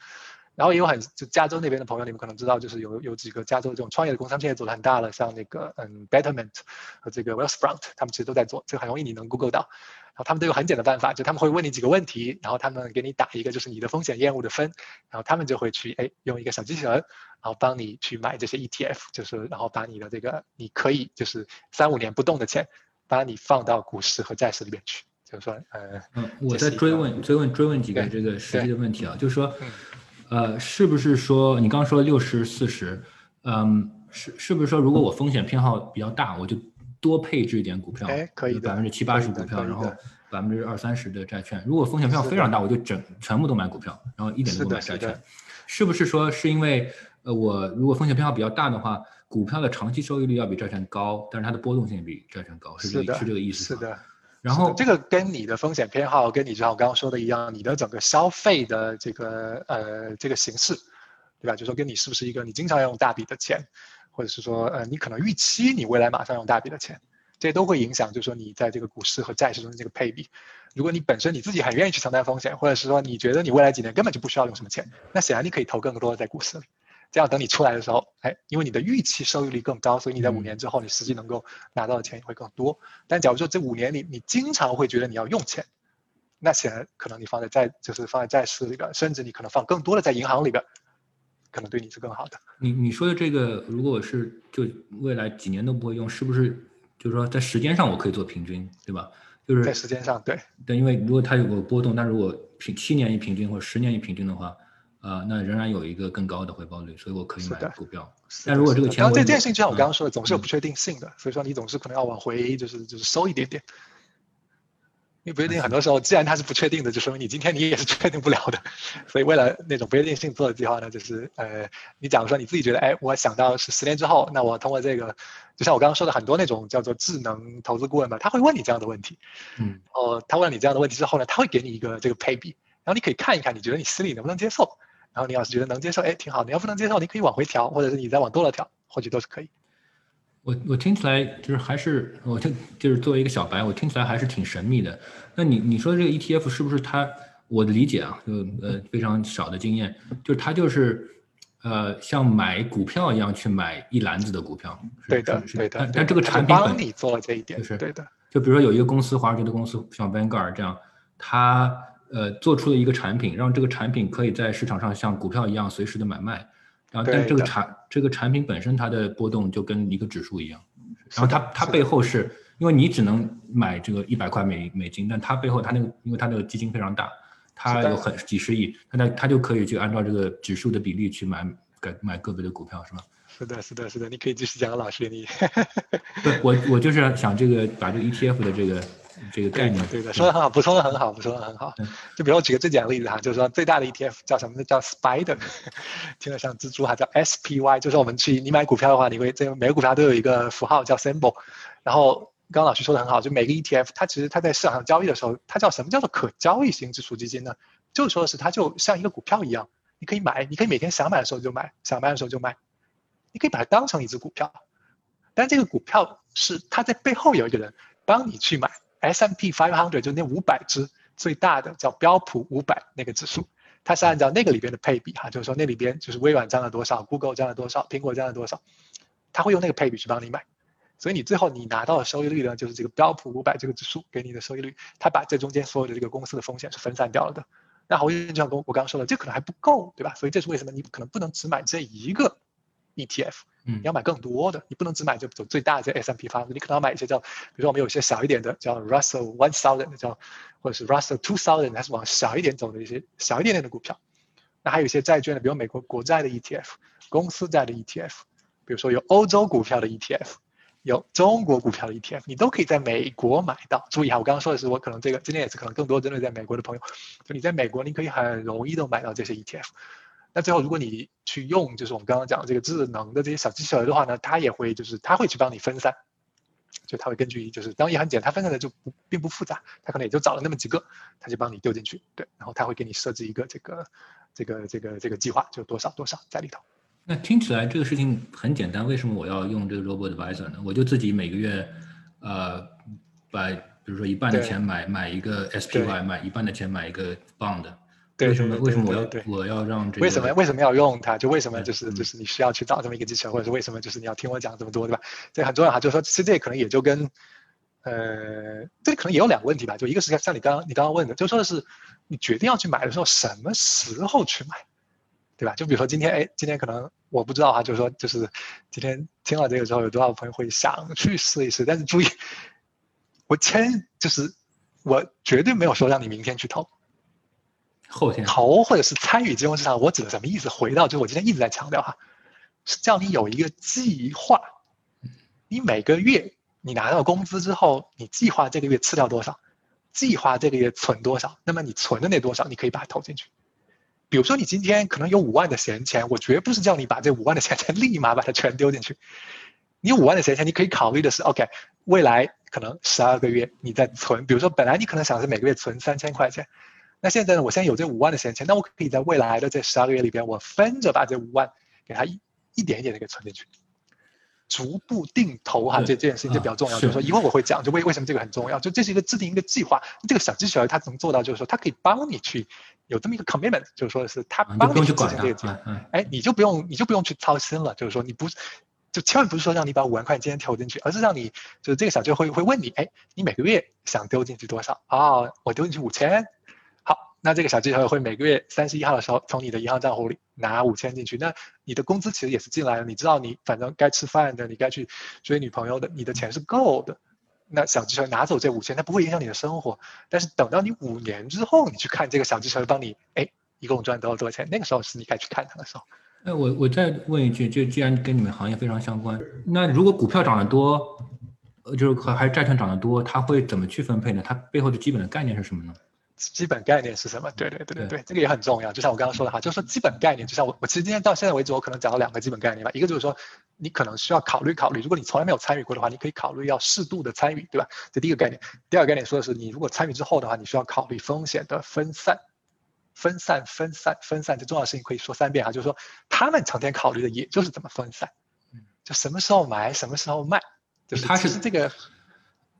然后也有很就加州那边的朋友，你们可能知道，就是有有几个加州这种创业的公司，他们现在做的很大了，像那个嗯 Betterment 和这个 Wellsfront，他们其实都在做，这个很容易你能 Google 到。然后他们都有很简单的办法，就他们会问你几个问题，然后他们给你打一个就是你的风险厌恶的分，然后他们就会去哎用一个小机器人，然后帮你去买这些 ETF，就是然后把你的这个你可以就是三五年不动的钱，把你放到股市和债市里面去，就是说呃嗯，我再追问追问追问几个这个实际的问题啊，就是说。呃，是不是说你刚刚说六十四十，嗯，是是不是说如果我风险偏好比较大，我就多配置一点股票，哎，可以百分之七八十股票，然后百分之二三十的债券。如果风险偏好非常大，我就整全部都买股票，然后一点都不买债券。是不是说是因为呃，我如果风险偏好比较大的话，股票的长期收益率要比债券高，但是它的波动性比债券高，是这个是这个意思是的。然后这个跟你的风险偏好，跟你就像我刚刚说的一样，你的整个消费的这个呃这个形式，对吧？就说跟你是不是一个你经常要用大笔的钱，或者是说呃你可能预期你未来马上用大笔的钱，这些都会影响，就是说你在这个股市和债市中的这个配比。如果你本身你自己很愿意去承担风险，或者是说你觉得你未来几年根本就不需要用什么钱，那显然你可以投更多的在股市里。这样等你出来的时候，哎，因为你的预期收益率更高，所以你在五年之后，你实际能够拿到的钱也会更多。但假如说这五年里，你经常会觉得你要用钱，那显然可能你放在债，就是放在债市里边，甚至你可能放更多的在银行里边，可能对你是更好的。你你说的这个，如果我是就未来几年都不会用，是不是就是说在时间上我可以做平均，对吧？就是在时间上，对对，因为如果它有个波动，那如果平七年一平均或者十年一平均的话。啊，那仍然有一个更高的回报率，所以我可以买股票。但如果这个钱，然后这件事情就像我刚刚说的，总是有不确定性的，所以说你总是可能要往回，就是就是收一点点。因为不确定，很多时候既然它是不确定的，就说明你今天你也是确定不了的。所以为了那种不确定性做的计划呢，就是呃，你假如说你自己觉得，哎，我想到是十年之后，那我通过这个，就像我刚刚说的很多那种叫做智能投资顾问吧，他会问你这样的问题。嗯。哦，他问了你这样的问题之后呢，他会给你一个这个配比，然后你可以看一看，你觉得你心里能不能接受。然后你要是觉得能接受，哎，挺好。你要不能接受，你可以往回调，或者是你再往多了调，或许都是可以。我我听起来就是还是，我听就是作为一个小白，我听起来还是挺神秘的。那你你说这个 ETF 是不是它？我的理解啊，就呃非常少的经验，就是它就是呃像买股票一样去买一篮子的股票。对的，对的。但但这个产品帮你做了这一点，就是对的。就比如说有一个公司，华尔街的公司，像 Vanguard 这样，它。呃，做出了一个产品，让这个产品可以在市场上像股票一样随时的买卖，然后但这个产这个产品本身它的波动就跟一个指数一样，然后它它背后是因为你只能买这个一百块美美金，但它背后它那个因为它那个基金非常大，它有很几十亿，那它就可以去按照这个指数的比例去买买买个别的股票，是吧？是的，是的，是的，你可以继续讲，老师你。对，我我就是想这个把这个 ETF 的这个。这个概念对的，说的很好，补充的很好，补充的很好。就比如我举个最简单的例子哈，就是说最大的 ETF 叫什么呢？叫 Spider，听着像蜘蛛哈，叫 SPY。就是我们去你买股票的话，你会这每个股票都有一个符号叫 symbol。然后刚刚老师说的很好，就每个 ETF 它其实它在市场上交易的时候，它叫什么叫做可交易型指数基金呢？就是说是它就像一个股票一样，你可以买，你可以每天想买的时候就买，想卖的时候就卖，你可以把它当成一只股票。但这个股票是它在背后有一个人帮你去买。S M P five hundred 就那五百只最大的叫标普五百那个指数，它是按照那个里边的配比哈，就是说那里边就是微软占了多少，Google 占了多少，苹果占了多少，它会用那个配比去帮你买，所以你最后你拿到的收益率呢，就是这个标普五百这个指数给你的收益率，它把这中间所有的这个公司的风险是分散掉了的。那好，就像跟我刚刚说的，这可能还不够，对吧？所以这是为什么你可能不能只买这一个 E T F。嗯，你要买更多的，你不能只买就走最大的这 S M P 方，你可能要买一些叫，比如说我们有一些小一点的叫 Russell One Thousand 叫，或者是 Russell Two Thousand，还是往小一点走的一些小一点点的股票。那还有一些债券的，比如美国国债的 E T F，公司债的 E T F，比如说有欧洲股票的 E T F，有中国股票的 E T F，你都可以在美国买到。注意哈，我刚刚说的是我可能这个今天也是可能更多针对在美国的朋友，就你在美国你可以很容易的买到这些 E T F。那最后，如果你去用，就是我们刚刚讲的这个智能的这些小机器人的话呢，它也会就是它会去帮你分散就它会根据就是当然也很简单，它分散的就不并不复杂，它可能也就找了那么几个，它就帮你丢进去，对，然后它会给你设置一个这个这个这个这个计划，就多少多少在里头。那听起来这个事情很简单，为什么我要用这个 Robo Advisor 呢？我就自己每个月，呃，把比如说一半的钱买买一个 SPY，买一半的钱买一个 Bond。对，为什么为什么我要我要让这？为什么为什么要用它？就为什么就是就是你需要去找这么一个机器人，或者是为什么就是你要听我讲这么多，对吧？这很重要哈，就是说其实这可能也就跟，呃，这可能也有两个问题吧。就一个是像你刚刚你刚刚问的，就说的是你决定要去买的时候，什么时候去买？对吧？就比如说今天，哎，今天可能我不知道哈，就是说，就是今天听了这个之后，有多少朋友会想去试一试？但是注意，我签就是我绝对没有说让你明天去投，后天投或者是参与金融市场。我指的什么意思？回到就我今天一直在强调哈，是叫你有一个计划。你每个月你拿到工资之后，你计划这个月吃掉多少，计划这个月存多少，那么你存的那多少，你可以把它投进去。比如说你今天可能有五万的闲钱，我绝不是叫你把这五万的闲钱立马把它全丢进去。你五万的闲钱，你可以考虑的是，OK，未来可能十二个月你在存，比如说本来你可能想是每个月存三千块钱，那现在呢，我现在有这五万的闲钱，那我可以在未来的这十二个月里边，我分着把这五万给它一一点一点的给存进去。逐步定投哈，这这件事情就比较重要。就是说，一会儿我会讲，就为为什么这个很重要。就这是一个制定一个计划，这个小机器人它能做到，就是说它可以帮你去有这么一个 commitment，就是说是它帮你去执行这个计划。哎，你就不用你就不用去操心了。就是说，你不就千万不是说让你把五万块今天投进去，而是让你就是这个小机会会问你，哎，你每个月想丢进去多少？啊，我丢进去五千。那这个小机器人会每个月三十一号的时候从你的银行账户里拿五千进去，那你的工资其实也是进来了。你知道你反正该吃饭的，你该去追女朋友的，你的钱是够的。那小机器人拿走这五千，它不会影响你的生活。但是等到你五年之后，你去看这个小机器人帮你，哎，一共赚多少多少钱，那个时候是你该去看它的时候。那我我再问一句，就既然跟你们行业非常相关，那如果股票涨得多，呃，就是和还是债券涨得多，它会怎么去分配呢？它背后的基本的概念是什么呢？基本概念是什么？对对对对对，这个也很重要。就像我刚刚说的哈，就是说基本概念，就像我我其实今天到现在为止，我可能讲了两个基本概念吧。一个就是说，你可能需要考虑考虑，如果你从来没有参与过的话，你可以考虑要适度的参与，对吧？这第一个概念。第二个概念说的是，你如果参与之后的话，你需要考虑风险的分散，分散分散分散。这重要的事情可以说三遍哈，就是说他们成天考虑的也就是怎么分散，就什么时候买，什么时候卖，就是他是这个。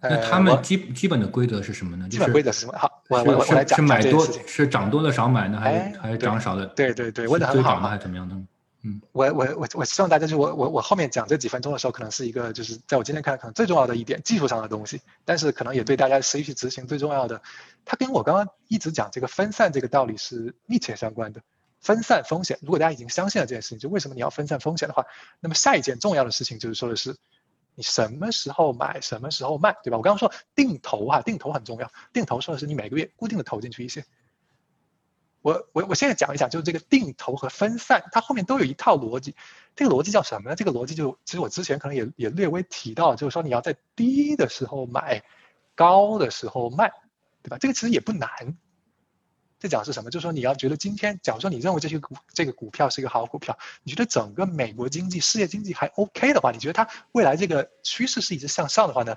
那他们基基本的规则是什么呢？基本规则是什么？好，我我我来讲是买多是涨多了少买呢，还是还是涨少的？对对对，问的很好。还是怎么样的？嗯，我我我我希望大家就我我我后面讲这几分钟的时候，可能是一个就是在我今天看可能最重要的一点技术上的东西，但是可能也对大家实际去执行最重要的。它跟我刚刚一直讲这个分散这个道理是密切相关的。分散风险，如果大家已经相信了这件事情，就为什么你要分散风险的话，那么下一件重要的事情就是说的是。你什么时候买，什么时候卖，对吧？我刚刚说定投哈，定投很重要。定投说的是你每个月固定的投进去一些。我我我现在讲一讲，就是这个定投和分散，它后面都有一套逻辑。这个逻辑叫什么呢？这个逻辑就其实我之前可能也也略微提到，就是说你要在低的时候买，高的时候卖，对吧？这个其实也不难。这讲是什么？就是说你要觉得今天，假如说你认为这些股这个股票是一个好股票，你觉得整个美国经济、世界经济还 OK 的话，你觉得它未来这个趋势是一直向上的话呢？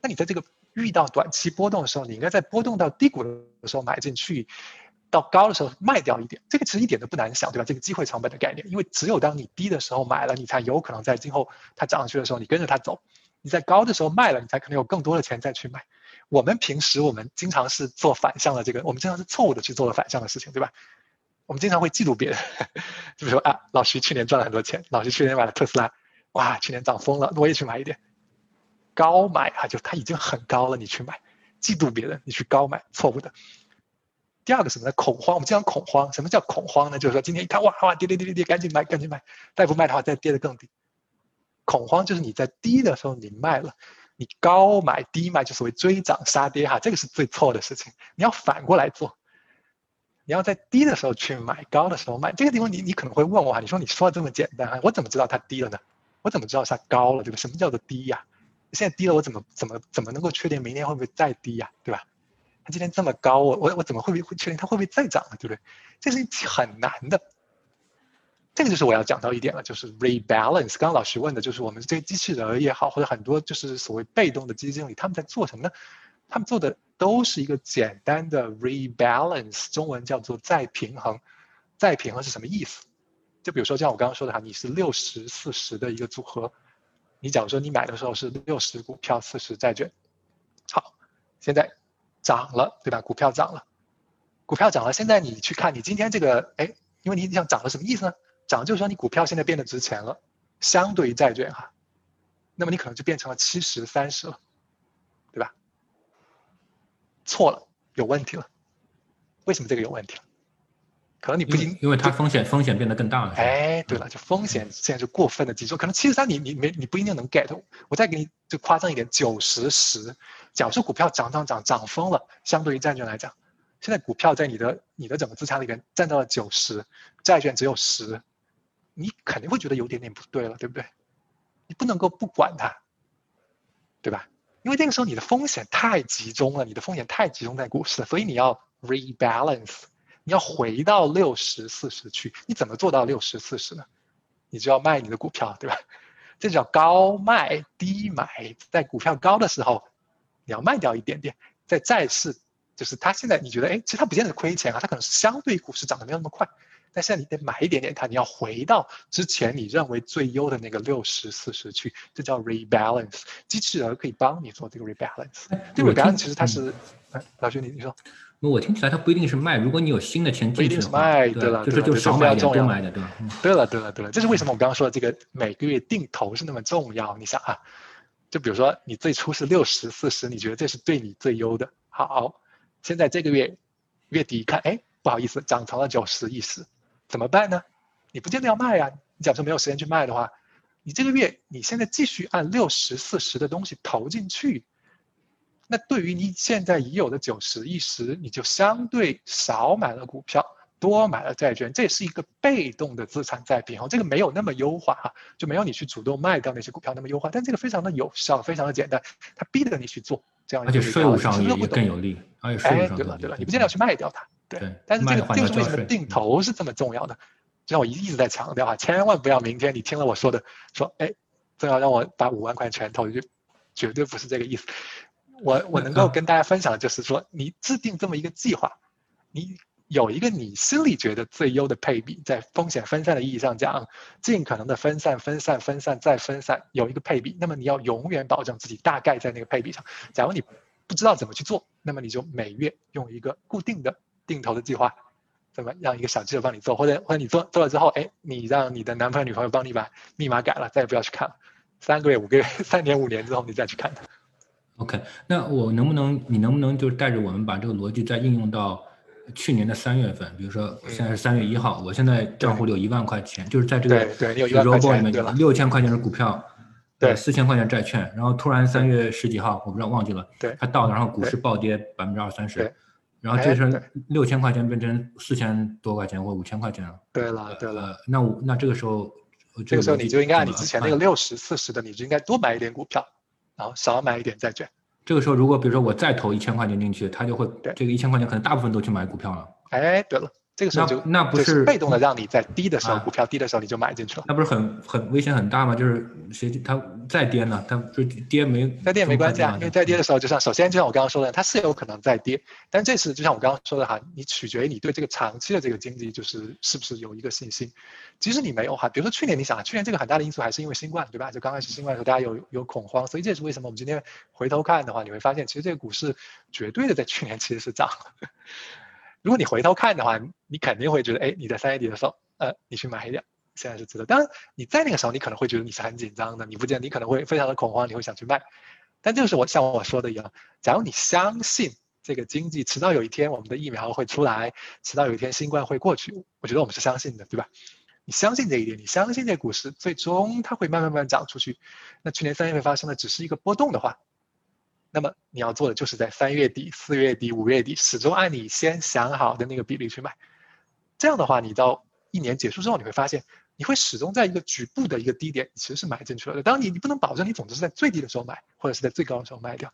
那你在这个遇到短期波动的时候，你应该在波动到低谷的时候买进去，到高的时候卖掉一点。这个其实一点都不难想，对吧？这个机会成本的概念，因为只有当你低的时候买了，你才有可能在今后它涨上去的时候，你跟着它走；你在高的时候卖了，你才可能有更多的钱再去买。我们平时我们经常是做反向的这个，我们经常是错误的去做了反向的事情，对吧？我们经常会嫉妒别人，就比如说啊，老徐去年赚了很多钱，老徐去年买了特斯拉，哇，去年涨疯了，我也去买一点，高买啊，就它已经很高了，你去买，嫉妒别人，你去高买，错误的。第二个什么呢？恐慌，我们经常恐慌，什么叫恐慌呢？就是说今天一看哇哇跌跌跌跌跌，赶紧买赶紧买，再不卖的话再跌得更低。恐慌就是你在低的时候你卖了。你高买低卖就所谓追涨杀跌哈，这个是最错的事情。你要反过来做，你要在低的时候去买，高的时候卖。这个地方你你可能会问我哈，你说你说的这么简单，我怎么知道它低了呢？我怎么知道它高了？对吧？什么叫做低呀？现在低了，我怎么怎么怎么能够确定明天会不会再低呀？对吧？它今天这么高，我我我怎么会不会确定它会不会再涨呢？对不对？这是很难的。这个就是我要讲到一点了，就是 rebalance。刚刚老师问的就是我们这些机器人也好，或者很多就是所谓被动的基金经理，他们在做什么呢？他们做的都是一个简单的 rebalance，中文叫做再平衡。再平衡是什么意思？就比如说像我刚刚说的哈，你是六十四十的一个组合，你假如说你买的时候是六十股票四十债券，好，现在涨了，对吧？股票涨了，股票涨了，现在你去看你今天这个，哎，因为你想涨了什么意思呢？涨就是说你股票现在变得值钱了，相对于债券哈，那么你可能就变成了七十三十了，对吧？错了，有问题了，为什么这个有问题了？可能你不因为它风险风险变得更大了。哎，对了，就风险现在就过分的集中，可能七十三你你没你不一定能 get。我再给你就夸张一点，九十十，假设股票涨涨涨涨疯了，相对于债券来讲，现在股票在你的你的整个资产里边占到了九十，债券只有十，你肯定会觉得有点点不对了，对不对？你不能够不管它，对吧？因为那个时候你的风险太集中了，你的风险太集中在股市了，所以你要 rebalance。你要回到六十四十去，你怎么做到六十四十呢？你就要卖你的股票，对吧？这叫高卖低买。在股票高的时候，你要卖掉一点点；在债市，就是它现在你觉得，哎，其实它不见得亏钱啊，它可能是相对股市涨得没有那么快。但现在你得买一点点它，你要回到之前你认为最优的那个六十四十去，这叫 rebalance。机器人可以帮你做这个 rebalance。这个 rebalance 其实它是，哎，老徐你你说。那我听起来它不一定是卖，如果你有新的钱进去的话，对了，就是就少买点，多买点，对吧？对了，对了，对了，这是为什么我刚刚说的这个每个月定投是那么重要？你想啊，就比如说你最初是六十四十，你觉得这是对你最优的，好，现在这个月月底一看，哎，不好意思，涨成了九十一十，怎么办呢？你不见得要卖啊，你假如说没有时间去卖的话，你这个月你现在继续按六十四十的东西投进去。那对于你现在已有的九十一十，你就相对少买了股票，多买了债券，这是一个被动的资产再平衡，这个没有那么优化哈，就没有你去主动卖掉那些股票那么优化，但这个非常的有效，非常的简单，它逼着你去做这样。而且税务上也更有利，而且税务上对了对了，你不见得要去卖掉它，对。但是这个就是为什么定投是这么重要的？就像我一一直在强调啊，千万不要明天你听了我说的，说哎，正要让我把五万块钱投进去，绝对不是这个意思。我我能够跟大家分享的就是说，你制定这么一个计划，你有一个你心里觉得最优的配比，在风险分散的意义上讲，尽可能的分散、分散、分散再分散，有一个配比。那么你要永远保证自己大概在那个配比上。假如你不知道怎么去做，那么你就每月用一个固定的定投的计划，怎么让一个小记者帮你做，或者或者你做做了之后，哎，你让你的男朋友、女朋友帮你把密码改了，再也不要去看了。三个月、五个月、三年、五年之后，你再去看它。OK，那我能不能，你能不能就是带着我们把这个逻辑再应用到去年的三月份？比如说现在是三月一号，我现在账户里有一万块钱，就是在这个 Robo 里面，六千块钱是股票，对，四千块钱债券，然后突然三月十几号，我不知道忘记了，对，它到了，然后股市暴跌百分之二三十，然后这是六千块钱变成四千多块钱或五千块钱了。对了，对了，那我那这个时候，这个时候你就应该按你之前那个六十四十的，你就应该多买一点股票。然后少买一点债券。这个时候，如果比如说我再投一千块钱进去，他就会这个一千块钱可能大部分都去买股票了。哎，对了。这个时候就那不是被动的，让你在低的时候，股票低的时候你就买进去了。那不是很很危险很大吗？就是谁它再跌呢？它就跌没再跌没关系啊，因为再跌的时候，就像首先就像我刚刚说的，它是有可能再跌，但这次就像我刚刚说的哈，你取决于你对这个长期的这个经济就是是不是有一个信心。即使你没有哈，比如说去年你想啊，去年这个很大的因素还是因为新冠对吧？就刚开始新冠的时候大家有有恐慌，所以这也是为什么我们今天回头看的话，你会发现其实这个股市绝对的在去年其实是涨。如果你回头看的话，你肯定会觉得，哎，你在三月底的时候，呃，你去买一点，现在是值得。当然，你在那个时候，你可能会觉得你是很紧张的，你不见，你可能会非常的恐慌，你会想去卖。但就是我像我说的一样，假如你相信这个经济迟早有一天我们的疫苗会出来，迟早有一天新冠会过去，我觉得我们是相信的，对吧？你相信这一点，你相信这股市最终它会慢慢慢慢涨出去。那去年三月份发生的只是一个波动的话。那么你要做的就是在三月底、四月底、五月底，始终按你先想好的那个比例去买。这样的话，你到一年结束之后，你会发现，你会始终在一个局部的一个低点，其实是买进去了的。当然，你你不能保证你总是在最低的时候买，或者是在最高的时候卖掉，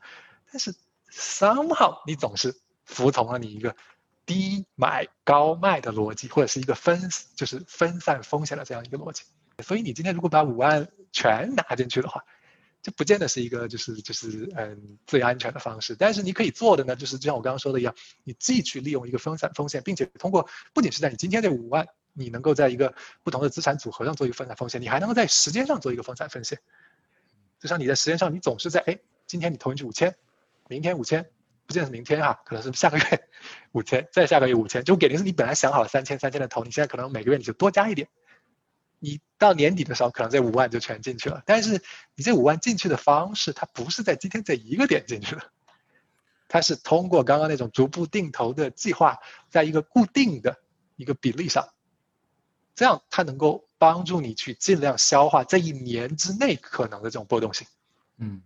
但是 somehow 你总是服从了你一个低买高卖的逻辑，或者是一个分就是分散风险的这样一个逻辑。所以你今天如果把五万全拿进去的话，不见得是一个就是就是嗯最安全的方式。但是你可以做的呢，就是就像我刚刚说的一样，你既去利用一个分散风险，并且通过不仅是在你今天这五万，你能够在一个不同的资产组合上做一个分散风险，你还能够在时间上做一个分散风险。就像你在时间上，你总是在哎，今天你投进去五千，明天五千，不见得是明天哈，可能是下个月五千，再下个月五千，就给定是你本来想好了三千三千的投，你现在可能每个月你就多加一点。你到年底的时候，可能这五万就全进去了。但是你这五万进去的方式，它不是在今天这一个点进去的，它是通过刚刚那种逐步定投的计划，在一个固定的一个比例上，这样它能够帮助你去尽量消化这一年之内可能的这种波动性。嗯，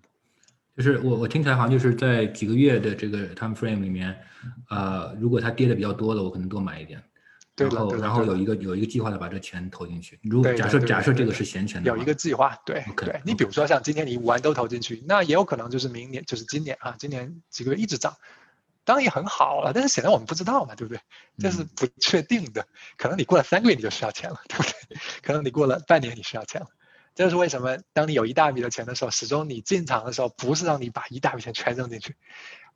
就是我我听起来好像就是在几个月的这个 time frame 里面，呃，如果它跌的比较多了，我可能多买一点。然后，然后有一个有一个计划的把这钱投进去。如果假设假设这个是闲钱，有一个计划，对对。你比如说像今天你五万都投进去，那也有可能就是明年就是今年啊，今年几个月一直涨，当然也很好了。但是显然我们不知道嘛，对不对？这是不确定的。可能你过了三个月你就需要钱了，对不对？可能你过了半年你需要钱了。这是为什么？当你有一大笔的钱的时候，始终你进场的时候不是让你把一大笔钱全扔进去，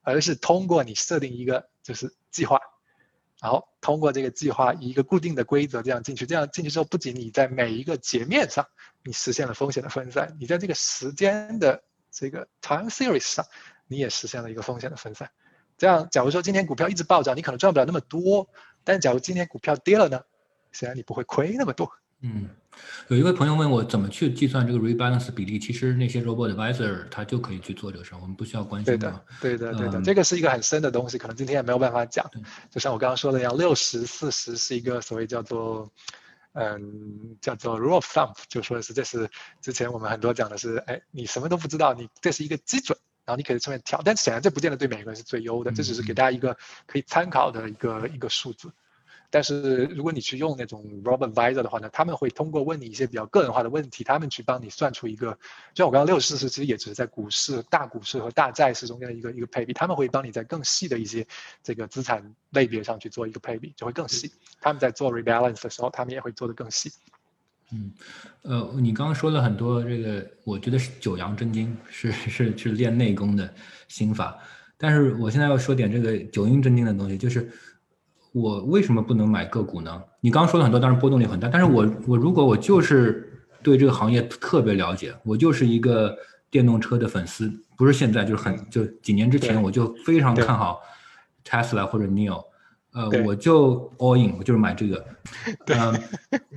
而是通过你设定一个就是计划。然后通过这个计划，以一个固定的规则这样进去，这样进去之后，不仅你在每一个截面上你实现了风险的分散，你在这个时间的这个 time series 上，你也实现了一个风险的分散。这样，假如说今天股票一直暴涨，你可能赚不了那么多；但假如今天股票跌了呢，显然你不会亏那么多。嗯。有一位朋友问我怎么去计算这个 rebalance 比例，其实那些 robot advisor 他就可以去做这个事儿，我们不需要关心。对的，对的，对的，这个是一个很深的东西，可能今天也没有办法讲。就像我刚刚说的一样，六十四十是一个所谓叫做，嗯，叫做 rule of thumb，就说的是这是之前我们很多讲的是，哎，你什么都不知道，你这是一个基准，然后你可以上面调，但显然这不见得对每个人是最优的，这只是给大家一个可以参考的一个一个数字。但是如果你去用那种 Robo Advisor 的话呢，他们会通过问你一些比较个人化的问题，他们去帮你算出一个，就像我刚刚六十四其实也只是在股市、大股市和大债市中间的一个一个配比，他们会帮你在更细的一些这个资产类别上去做一个配比，就会更细。他们在做 rebalance 的时候，他们也会做的更细。嗯，呃，你刚刚说了很多这个，我觉得是九阳真经，是是是练内功的心法，但是我现在要说点这个九阴真经的东西，就是。我为什么不能买个股呢？你刚刚说的很多，当然波动率很大。但是我我如果我就是对这个行业特别了解，我就是一个电动车的粉丝，不是现在，就是很就几年之前我就非常看好 Tesla 或者 Neo，呃，我就 all in，我就是买这个，嗯，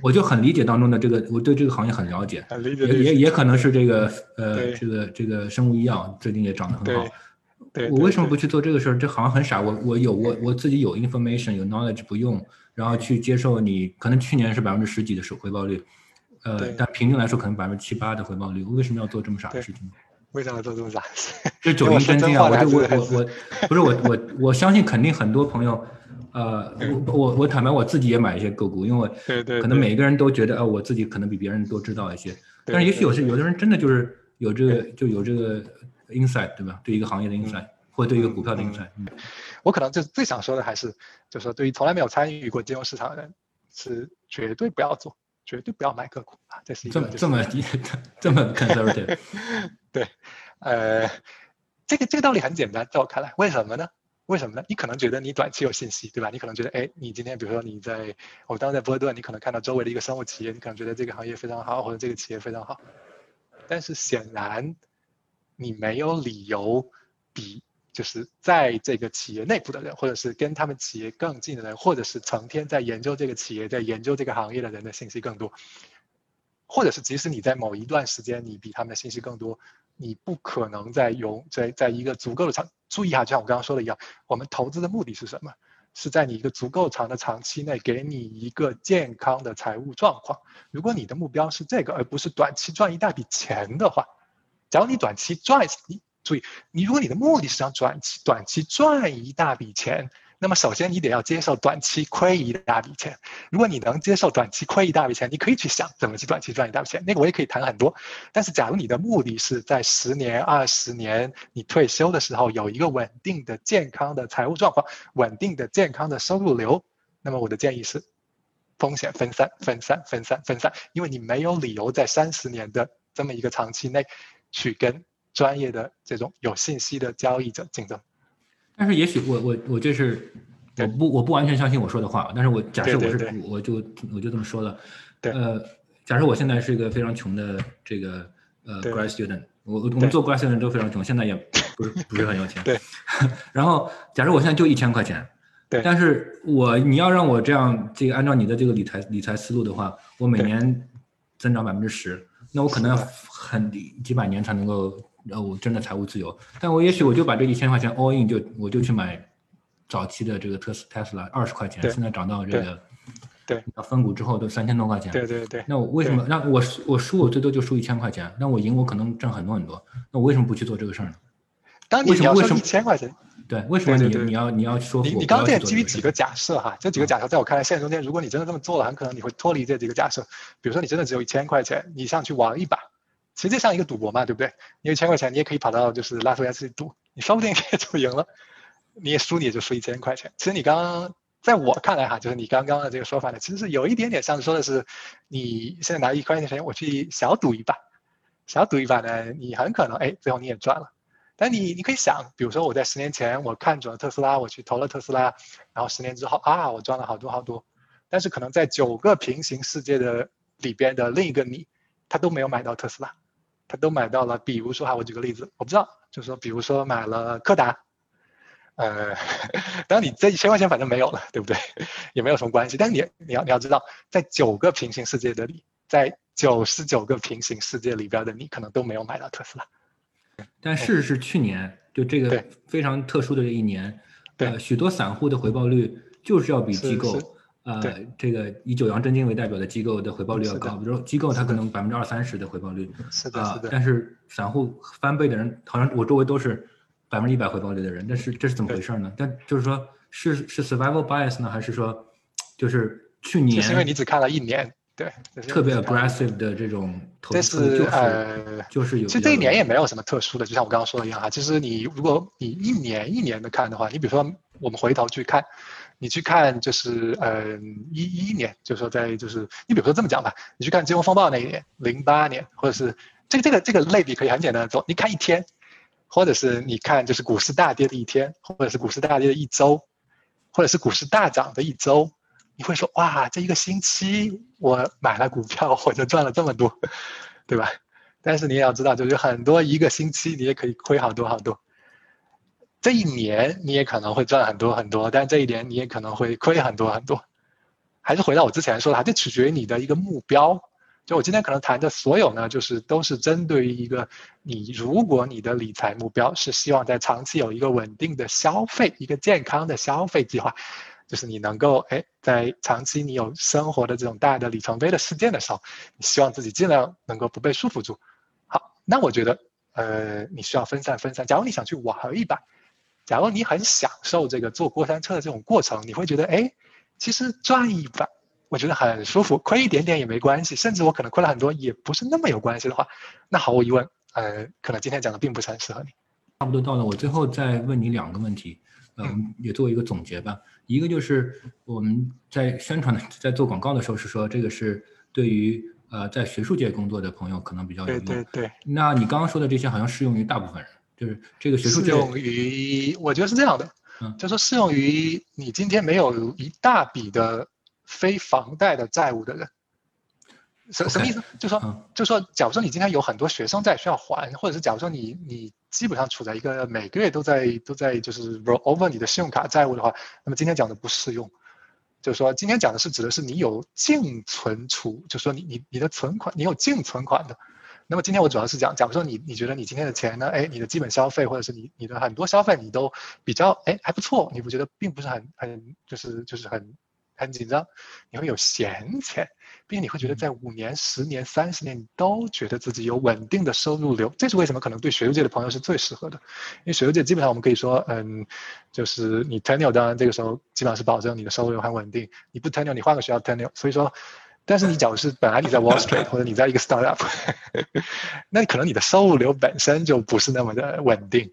我就很理解当中的这个，我对这个行业很了解，也也也可能是这个呃这个这个生物医药最近也涨得很好。我为什么不去做这个事儿？这好像很傻。我我有我我自己有 information 有 knowledge 不用，然后去接受你可能去年是百分之十几的回回报率，呃，但平均来说可能百分之七八的回报率。我为什么要做这么傻的事情？为什么要做这么傻？这九阴真经啊！我就我我我 不是我我我相信肯定很多朋友，呃，我我我坦白我自己也买一些个股，因为对对，可能每个人都觉得呃我自己可能比别人多知道一些，但是也许有些有的人真的就是有这个就有这个。Insight 对吧？对一个行业的 insight，或者对一个股票的 insight，我可能就最想说的还是，就是说对于从来没有参与过金融市场的人，是绝对不要做，绝对不要买个股啊！这是一个这么这么 这么 conservative。对，呃，这个这个道理很简单，在我看来，为什么呢？为什么呢？你可能觉得你短期有信息，对吧？你可能觉得，哎，你今天比如说你在，我当时在波士顿，你可能看到周围的一个生物企业，你可能觉得这个行业非常好，或者这个企业非常好，但是显然。你没有理由比就是在这个企业内部的人，或者是跟他们企业更近的人，或者是成天在研究这个企业、在研究这个行业的人的信息更多，或者是即使你在某一段时间你比他们的信息更多，你不可能在用在在一个足够的长注意哈，就像我刚刚说的一样，我们投资的目的是什么？是在你一个足够长的长期内给你一个健康的财务状况。如果你的目标是这个，而不是短期赚一大笔钱的话。假如你短期赚，你注意，你如果你的目的是想短期短期赚一大笔钱，那么首先你得要接受短期亏一大笔钱。如果你能接受短期亏一大笔钱，你可以去想怎么去短期赚一大笔钱。那个我也可以谈很多。但是假如你的目的是在十年、二十年你退休的时候有一个稳定的、健康的财务状况、稳定的、健康的收入流，那么我的建议是，风险分散、分散、分散、分散，因为你没有理由在三十年的这么一个长期内去跟专业的这种有信息的交易者竞争。但是也许我我我这是我不我不完全相信我说的话，但是我假设我是我就我就这么说了，呃，假设我现在是一个非常穷的这个呃 grad student，我我们做 grad student 都非常穷，现在也不是不是很有钱，对，然后假设我现在就一千块钱，对，但是我你要让我这样这个按照你的这个理财理财思路的话，我每年增长百分之十，那我可能要很几百年才能够。呃我真的财务自由，但我也许我就把这一千块钱 all in，就我就去买早期的这个特斯特斯拉，二十块钱，现在涨到这个，对，到分股之后都三千多块钱。对对对。那我为什么那我我输我最多就输一千块钱，那我赢我可能挣很多很多，那我为什么不去做这个事儿呢？当你要说一千块钱，对，为什么你你要你要说你你刚才也基于几个假设哈，这几个假设在我看来，现实中间如果你真的这么做了，很可能你会脱离这几个假设。比如说你真的只有一千块钱，你想去玩一把。其实就像一个赌博嘛，对不对？你有一千块钱，你也可以跑到就是拉斯维加斯去赌，你说不定也就赢了，你也输你也就输一千块钱。其实你刚刚在我看来哈，就是你刚刚的这个说法呢，其实是有一点点像说的是，你现在拿一块钱，我去小赌一把，小赌一把呢，你很可能哎，最后你也赚了。但你你可以想，比如说我在十年前我看准了特斯拉，我去投了特斯拉，然后十年之后啊，我赚了好多好多。但是可能在九个平行世界的里边的另一个你，他都没有买到特斯拉。他都买到了，比如说哈，我举个例子，我不知道，就是说，比如说买了柯达，呃，当你这一千块钱反正没有了，对不对？也没有什么关系。但是你你要你要知道，在九个平行世界的你，在九十九个平行世界里边的你，可能都没有买到特斯拉。但事实是，去年就这个非常特殊的这一年，呃许多散户的回报率就是要比机构。呃，这个以九阳真经为代表的机构的回报率要高，比如说机构它可能百分之二三十的回报率，是的，是的。但是散户翻倍的人，好像我周围都是百分之一百回报率的人，但是这是怎么回事呢？但就是说，是是 survival bias 呢，还是说，就是去年？是因为你只看了一年，对，特别 aggressive 的这种投资，就是呃，就是有。其实这一年也没有什么特殊的，就像我刚刚说的一样哈，其实你如果你一年一年的看的话，你比如说我们回头去看。你去看，就是呃，一一年，就是说在就是，你比如说这么讲吧，你去看金融风暴那一年，零八年，或者是这个这个这个类比可以很简单的做，你看一天，或者是你看就是股市大跌的一天，或者是股市大跌的一周，或者是股市大涨的一周，你会说哇，这一个星期我买了股票，我就赚了这么多，对吧？但是你也要知道，就是很多一个星期你也可以亏好多好多。这一年你也可能会赚很多很多，但这一年你也可能会亏很多很多。还是回到我之前说的，还是取决于你的一个目标。就我今天可能谈的所有呢，就是都是针对于一个你，如果你的理财目标是希望在长期有一个稳定的消费，一个健康的消费计划，就是你能够哎，在长期你有生活的这种大的里程碑的事件的时候，你希望自己尽量能够不被束缚住。好，那我觉得呃，你需要分散分散。假如你想去玩一把。假如你很享受这个坐过山车的这种过程，你会觉得，哎，其实赚一把，我觉得很舒服，亏一点点也没关系，甚至我可能亏了很多也不是那么有关系的话，那毫无疑问，呃，可能今天讲的并不是很适合你。差不多到了，我最后再问你两个问题，嗯，也作为一个总结吧。一个就是我们在宣传的，在做广告的时候是说，这个是对于呃在学术界工作的朋友可能比较有用。对对对。那你刚刚说的这些好像适用于大部分人。就是这个学术界适用于，我觉得是这样的，嗯，就说适用于你今天没有一大笔的非房贷的债务的人，什什么意思？就说就说，假如说你今天有很多学生债需要还，或者是假如说你你基本上处在一个每个月都在都在就是 roll over 你的信用卡债务的话，那么今天讲的不适用。就是说今天讲的是指的是你有净存储，就是说你你你的存款你有净存款的。那么今天我主要是讲，假如说你你觉得你今天的钱呢，哎，你的基本消费或者是你你的很多消费你都比较哎还不错，你不觉得并不是很很就是就是很很紧张，你会有闲钱，并且你会觉得在五年、十年、三十年，你都觉得自己有稳定的收入流。这是为什么可能对学术界的朋友是最适合的，因为学术界基本上我们可以说，嗯，就是你 tenure 当然这个时候基本上是保证你的收入流很稳定，你不 tenure 你换个学校 tenure，所以说，但是你假如是本来你在 Wall Street 或者你在一个 startup，那可能你的收入流本身就不是那么的稳定。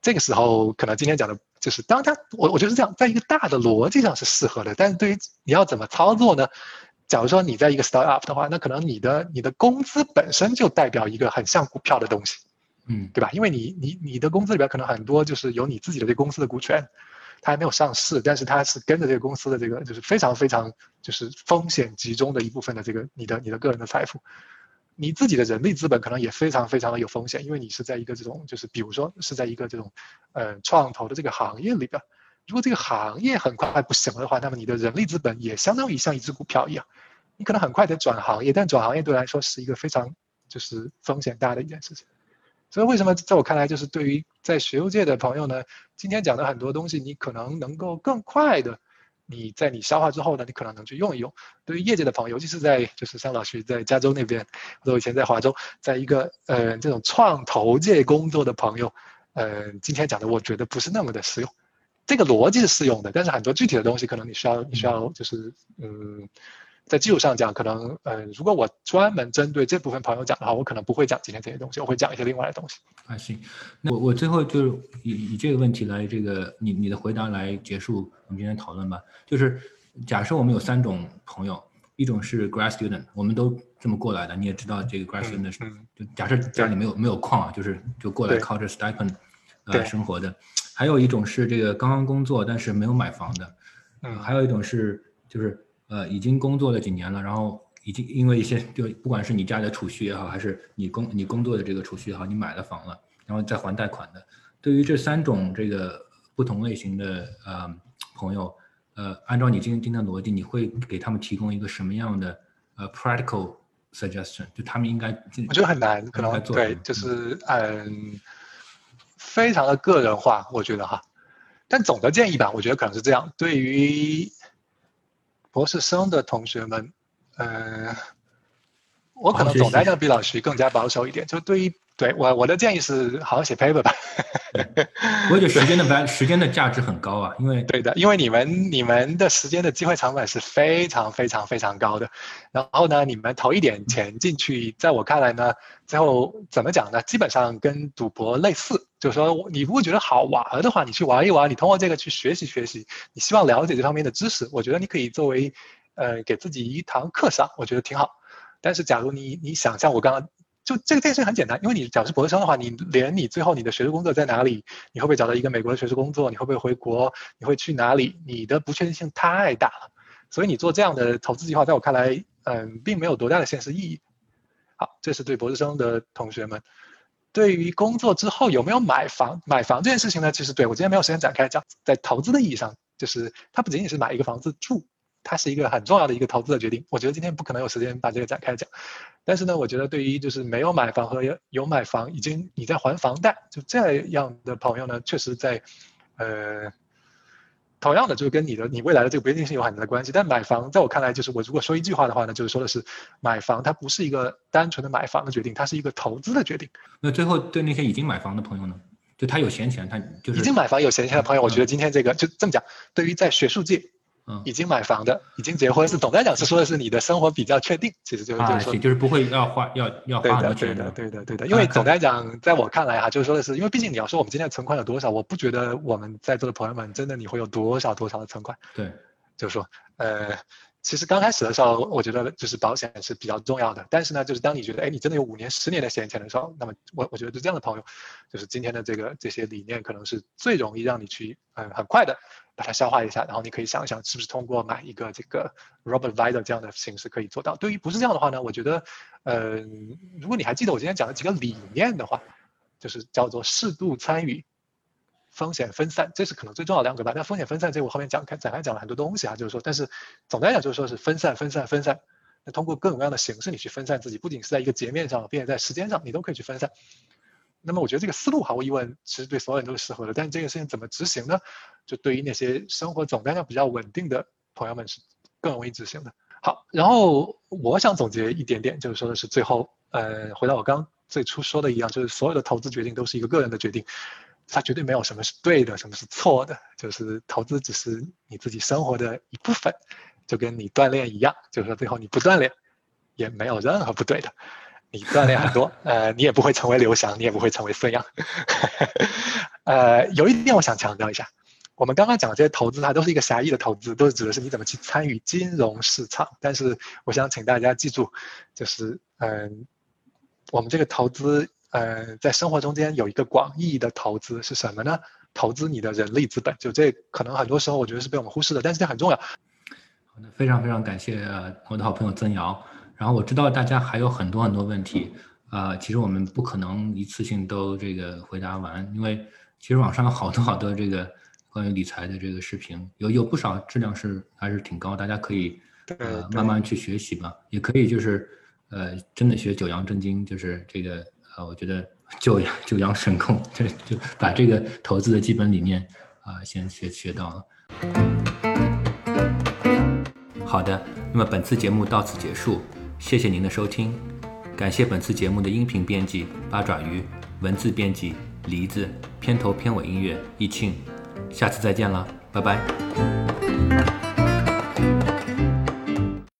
这个时候，可能今天讲的就是，当他我我觉得是这样，在一个大的逻辑上是适合的，但是对于你要怎么操作呢？假如说你在一个 startup 的话，那可能你的你的工资本身就代表一个很像股票的东西，嗯，对吧？因为你你你的工资里边可能很多就是有你自己的这公司的股权，它还没有上市，但是它是跟着这个公司的这个就是非常非常就是风险集中的一部分的这个你的你的个人的财富。你自己的人力资本可能也非常非常的有风险，因为你是在一个这种，就是比如说是在一个这种，呃，创投的这个行业里边，如果这个行业很快不行了的话，那么你的人力资本也相当于像一只股票一样，你可能很快的转行业，但转行业对来说是一个非常就是风险大的一件事情。所以为什么在我看来，就是对于在学术界的朋友呢，今天讲的很多东西，你可能能够更快的。你在你消化之后呢，你可能能去用一用。对于业界的朋友，尤其是在就是像老徐在加州那边，我以前在华州，在一个呃这种创投界工作的朋友，呃，今天讲的我觉得不是那么的适用。这个逻辑是适用的，但是很多具体的东西可能你需要你需要就是嗯。在技术上讲，可能呃，如果我专门针对这部分朋友讲的话，我可能不会讲今天这些东西，我会讲一些另外的东西。啊，行，那我我最后就以以这个问题来这个你你的回答来结束我们今天讨论吧。就是假设我们有三种朋友，一种是 grad student，我们都这么过来的，你也知道这个 grad student 是就假设家里没有没有矿啊，就是就过来靠着 stipend 呃生活的。还有一种是这个刚刚工作但是没有买房的，嗯，还有一种是就是。呃，已经工作了几年了，然后已经因为一些就不管是你家里的储蓄也好，还是你工你工作的这个储蓄也好，你买了房了，然后再还贷款的。对于这三种这个不同类型的呃朋友，呃，按照你今今天的逻辑，你会给他们提供一个什么样的呃 practical suggestion？就他们应该我觉得很难，可能对，就是嗯，非常的个人化，我觉得哈。但总的建议吧，我觉得可能是这样，对于。博士生的同学们，呃，我可能总来讲比老徐更加保守一点。就对于对我我的建议是好好写 paper 吧。我觉得时间的 时间的价值很高啊，因为对的，因为你们你们的时间的机会成本是非常非常非常高的。然后呢，你们投一点钱进去，在我看来呢，最后怎么讲呢？基本上跟赌博类似，就是说你如果觉得好玩的话，你去玩一玩，你通过这个去学习学习，你希望了解这方面的知识，我觉得你可以作为呃给自己一堂课上，我觉得挺好。但是假如你你想像我刚刚。就这个这件事情很简单，因为你假如是博士生的话，你连你最后你的学术工作在哪里，你会不会找到一个美国的学术工作，你会不会回国，你会去哪里，你的不确定性太大了，所以你做这样的投资计划，在我看来，嗯，并没有多大的现实意义。好，这是对博士生的同学们。对于工作之后有没有买房，买房这件事情呢，其实对我今天没有时间展开讲，在投资的意义上，就是它不仅仅是买一个房子住。它是一个很重要的一个投资的决定，我觉得今天不可能有时间把这个展开讲，但是呢，我觉得对于就是没有买房和有有买房，已经你在还房贷，就这样的朋友呢，确实在，呃，同样的就是跟你的你未来的这个不确定性有很大的关系。但买房在我看来，就是我如果说一句话的话呢，就是说的是买房它不是一个单纯的买房的决定，它是一个投资的决定。那最后对那些已经买房的朋友呢，就他有闲钱，他就是已经买房有闲钱的朋友，我觉得今天这个就这么讲，对于在学术界。已经买房的，已经结婚是总的来讲是说的是你的生活比较确定，其实就是就是说就是不会要花要要花很多钱的，对的对的对的。因为总的来讲，在我看来哈，就是说的是，因为毕竟你要说我们今天的存款有多少，我不觉得我们在座的朋友们真的你会有多少多少的存款。对，就是说呃。其实刚开始的时候，我觉得就是保险是比较重要的。但是呢，就是当你觉得，哎，你真的有五年、十年的闲钱的时候，那么我我觉得就这样的朋友，就是今天的这个这些理念，可能是最容易让你去，嗯，很快的把它消化一下。然后你可以想一想，是不是通过买一个这个 Robert Vider 这样的形式可以做到？对于不是这样的话呢，我觉得，嗯，如果你还记得我今天讲的几个理念的话，就是叫做适度参与。风险分散，这是可能最重要的两个吧。那风险分散，这我后面讲开展开讲了很多东西啊，就是说，但是总的来讲就是说是分散、分散、分散。那通过各种各样的形式，你去分散自己，不仅是在一个截面上，并且在时间上，你都可以去分散。那么我觉得这个思路毫无疑问，其实对所有人都是适合的。但是这个事情怎么执行呢？就对于那些生活总量比较稳定的朋友们是更容易执行的。好，然后我想总结一点点，就是说的是最后，呃，回到我刚最初说的一样，就是所有的投资决定都是一个个人的决定，它绝对没有什么是对的，什么是错的，就是投资只是你自己生活的一部分，就跟你锻炼一样，就是说最后你不锻炼也没有任何不对的，你锻炼很多，呃，你也不会成为刘翔，你也不会成为孙杨，呃，有一点我想强调一下。我们刚刚讲的这些投资，它都是一个狭义的投资，都是指的是你怎么去参与金融市场。但是，我想请大家记住，就是嗯，我们这个投资，呃，在生活中间有一个广义的投资是什么呢？投资你的人力资本，就这可能很多时候我觉得是被我们忽视的，但是这很重要。好的，非常非常感谢我的好朋友曾瑶。然后我知道大家还有很多很多问题，呃，其实我们不可能一次性都这个回答完，因为其实网上有好多好多这个。关于理财的这个视频有有不少质量是还是挺高，大家可以呃慢慢去学习吧，也可以就是呃真的学九阳真经，就是这个啊我觉得九阳九阳神功，就就把这个投资的基本理念啊先学学到了。好的，那么本次节目到此结束，谢谢您的收听，感谢本次节目的音频编辑八爪鱼，文字编辑梨子，片头片尾音乐易庆。下次再见了，拜拜。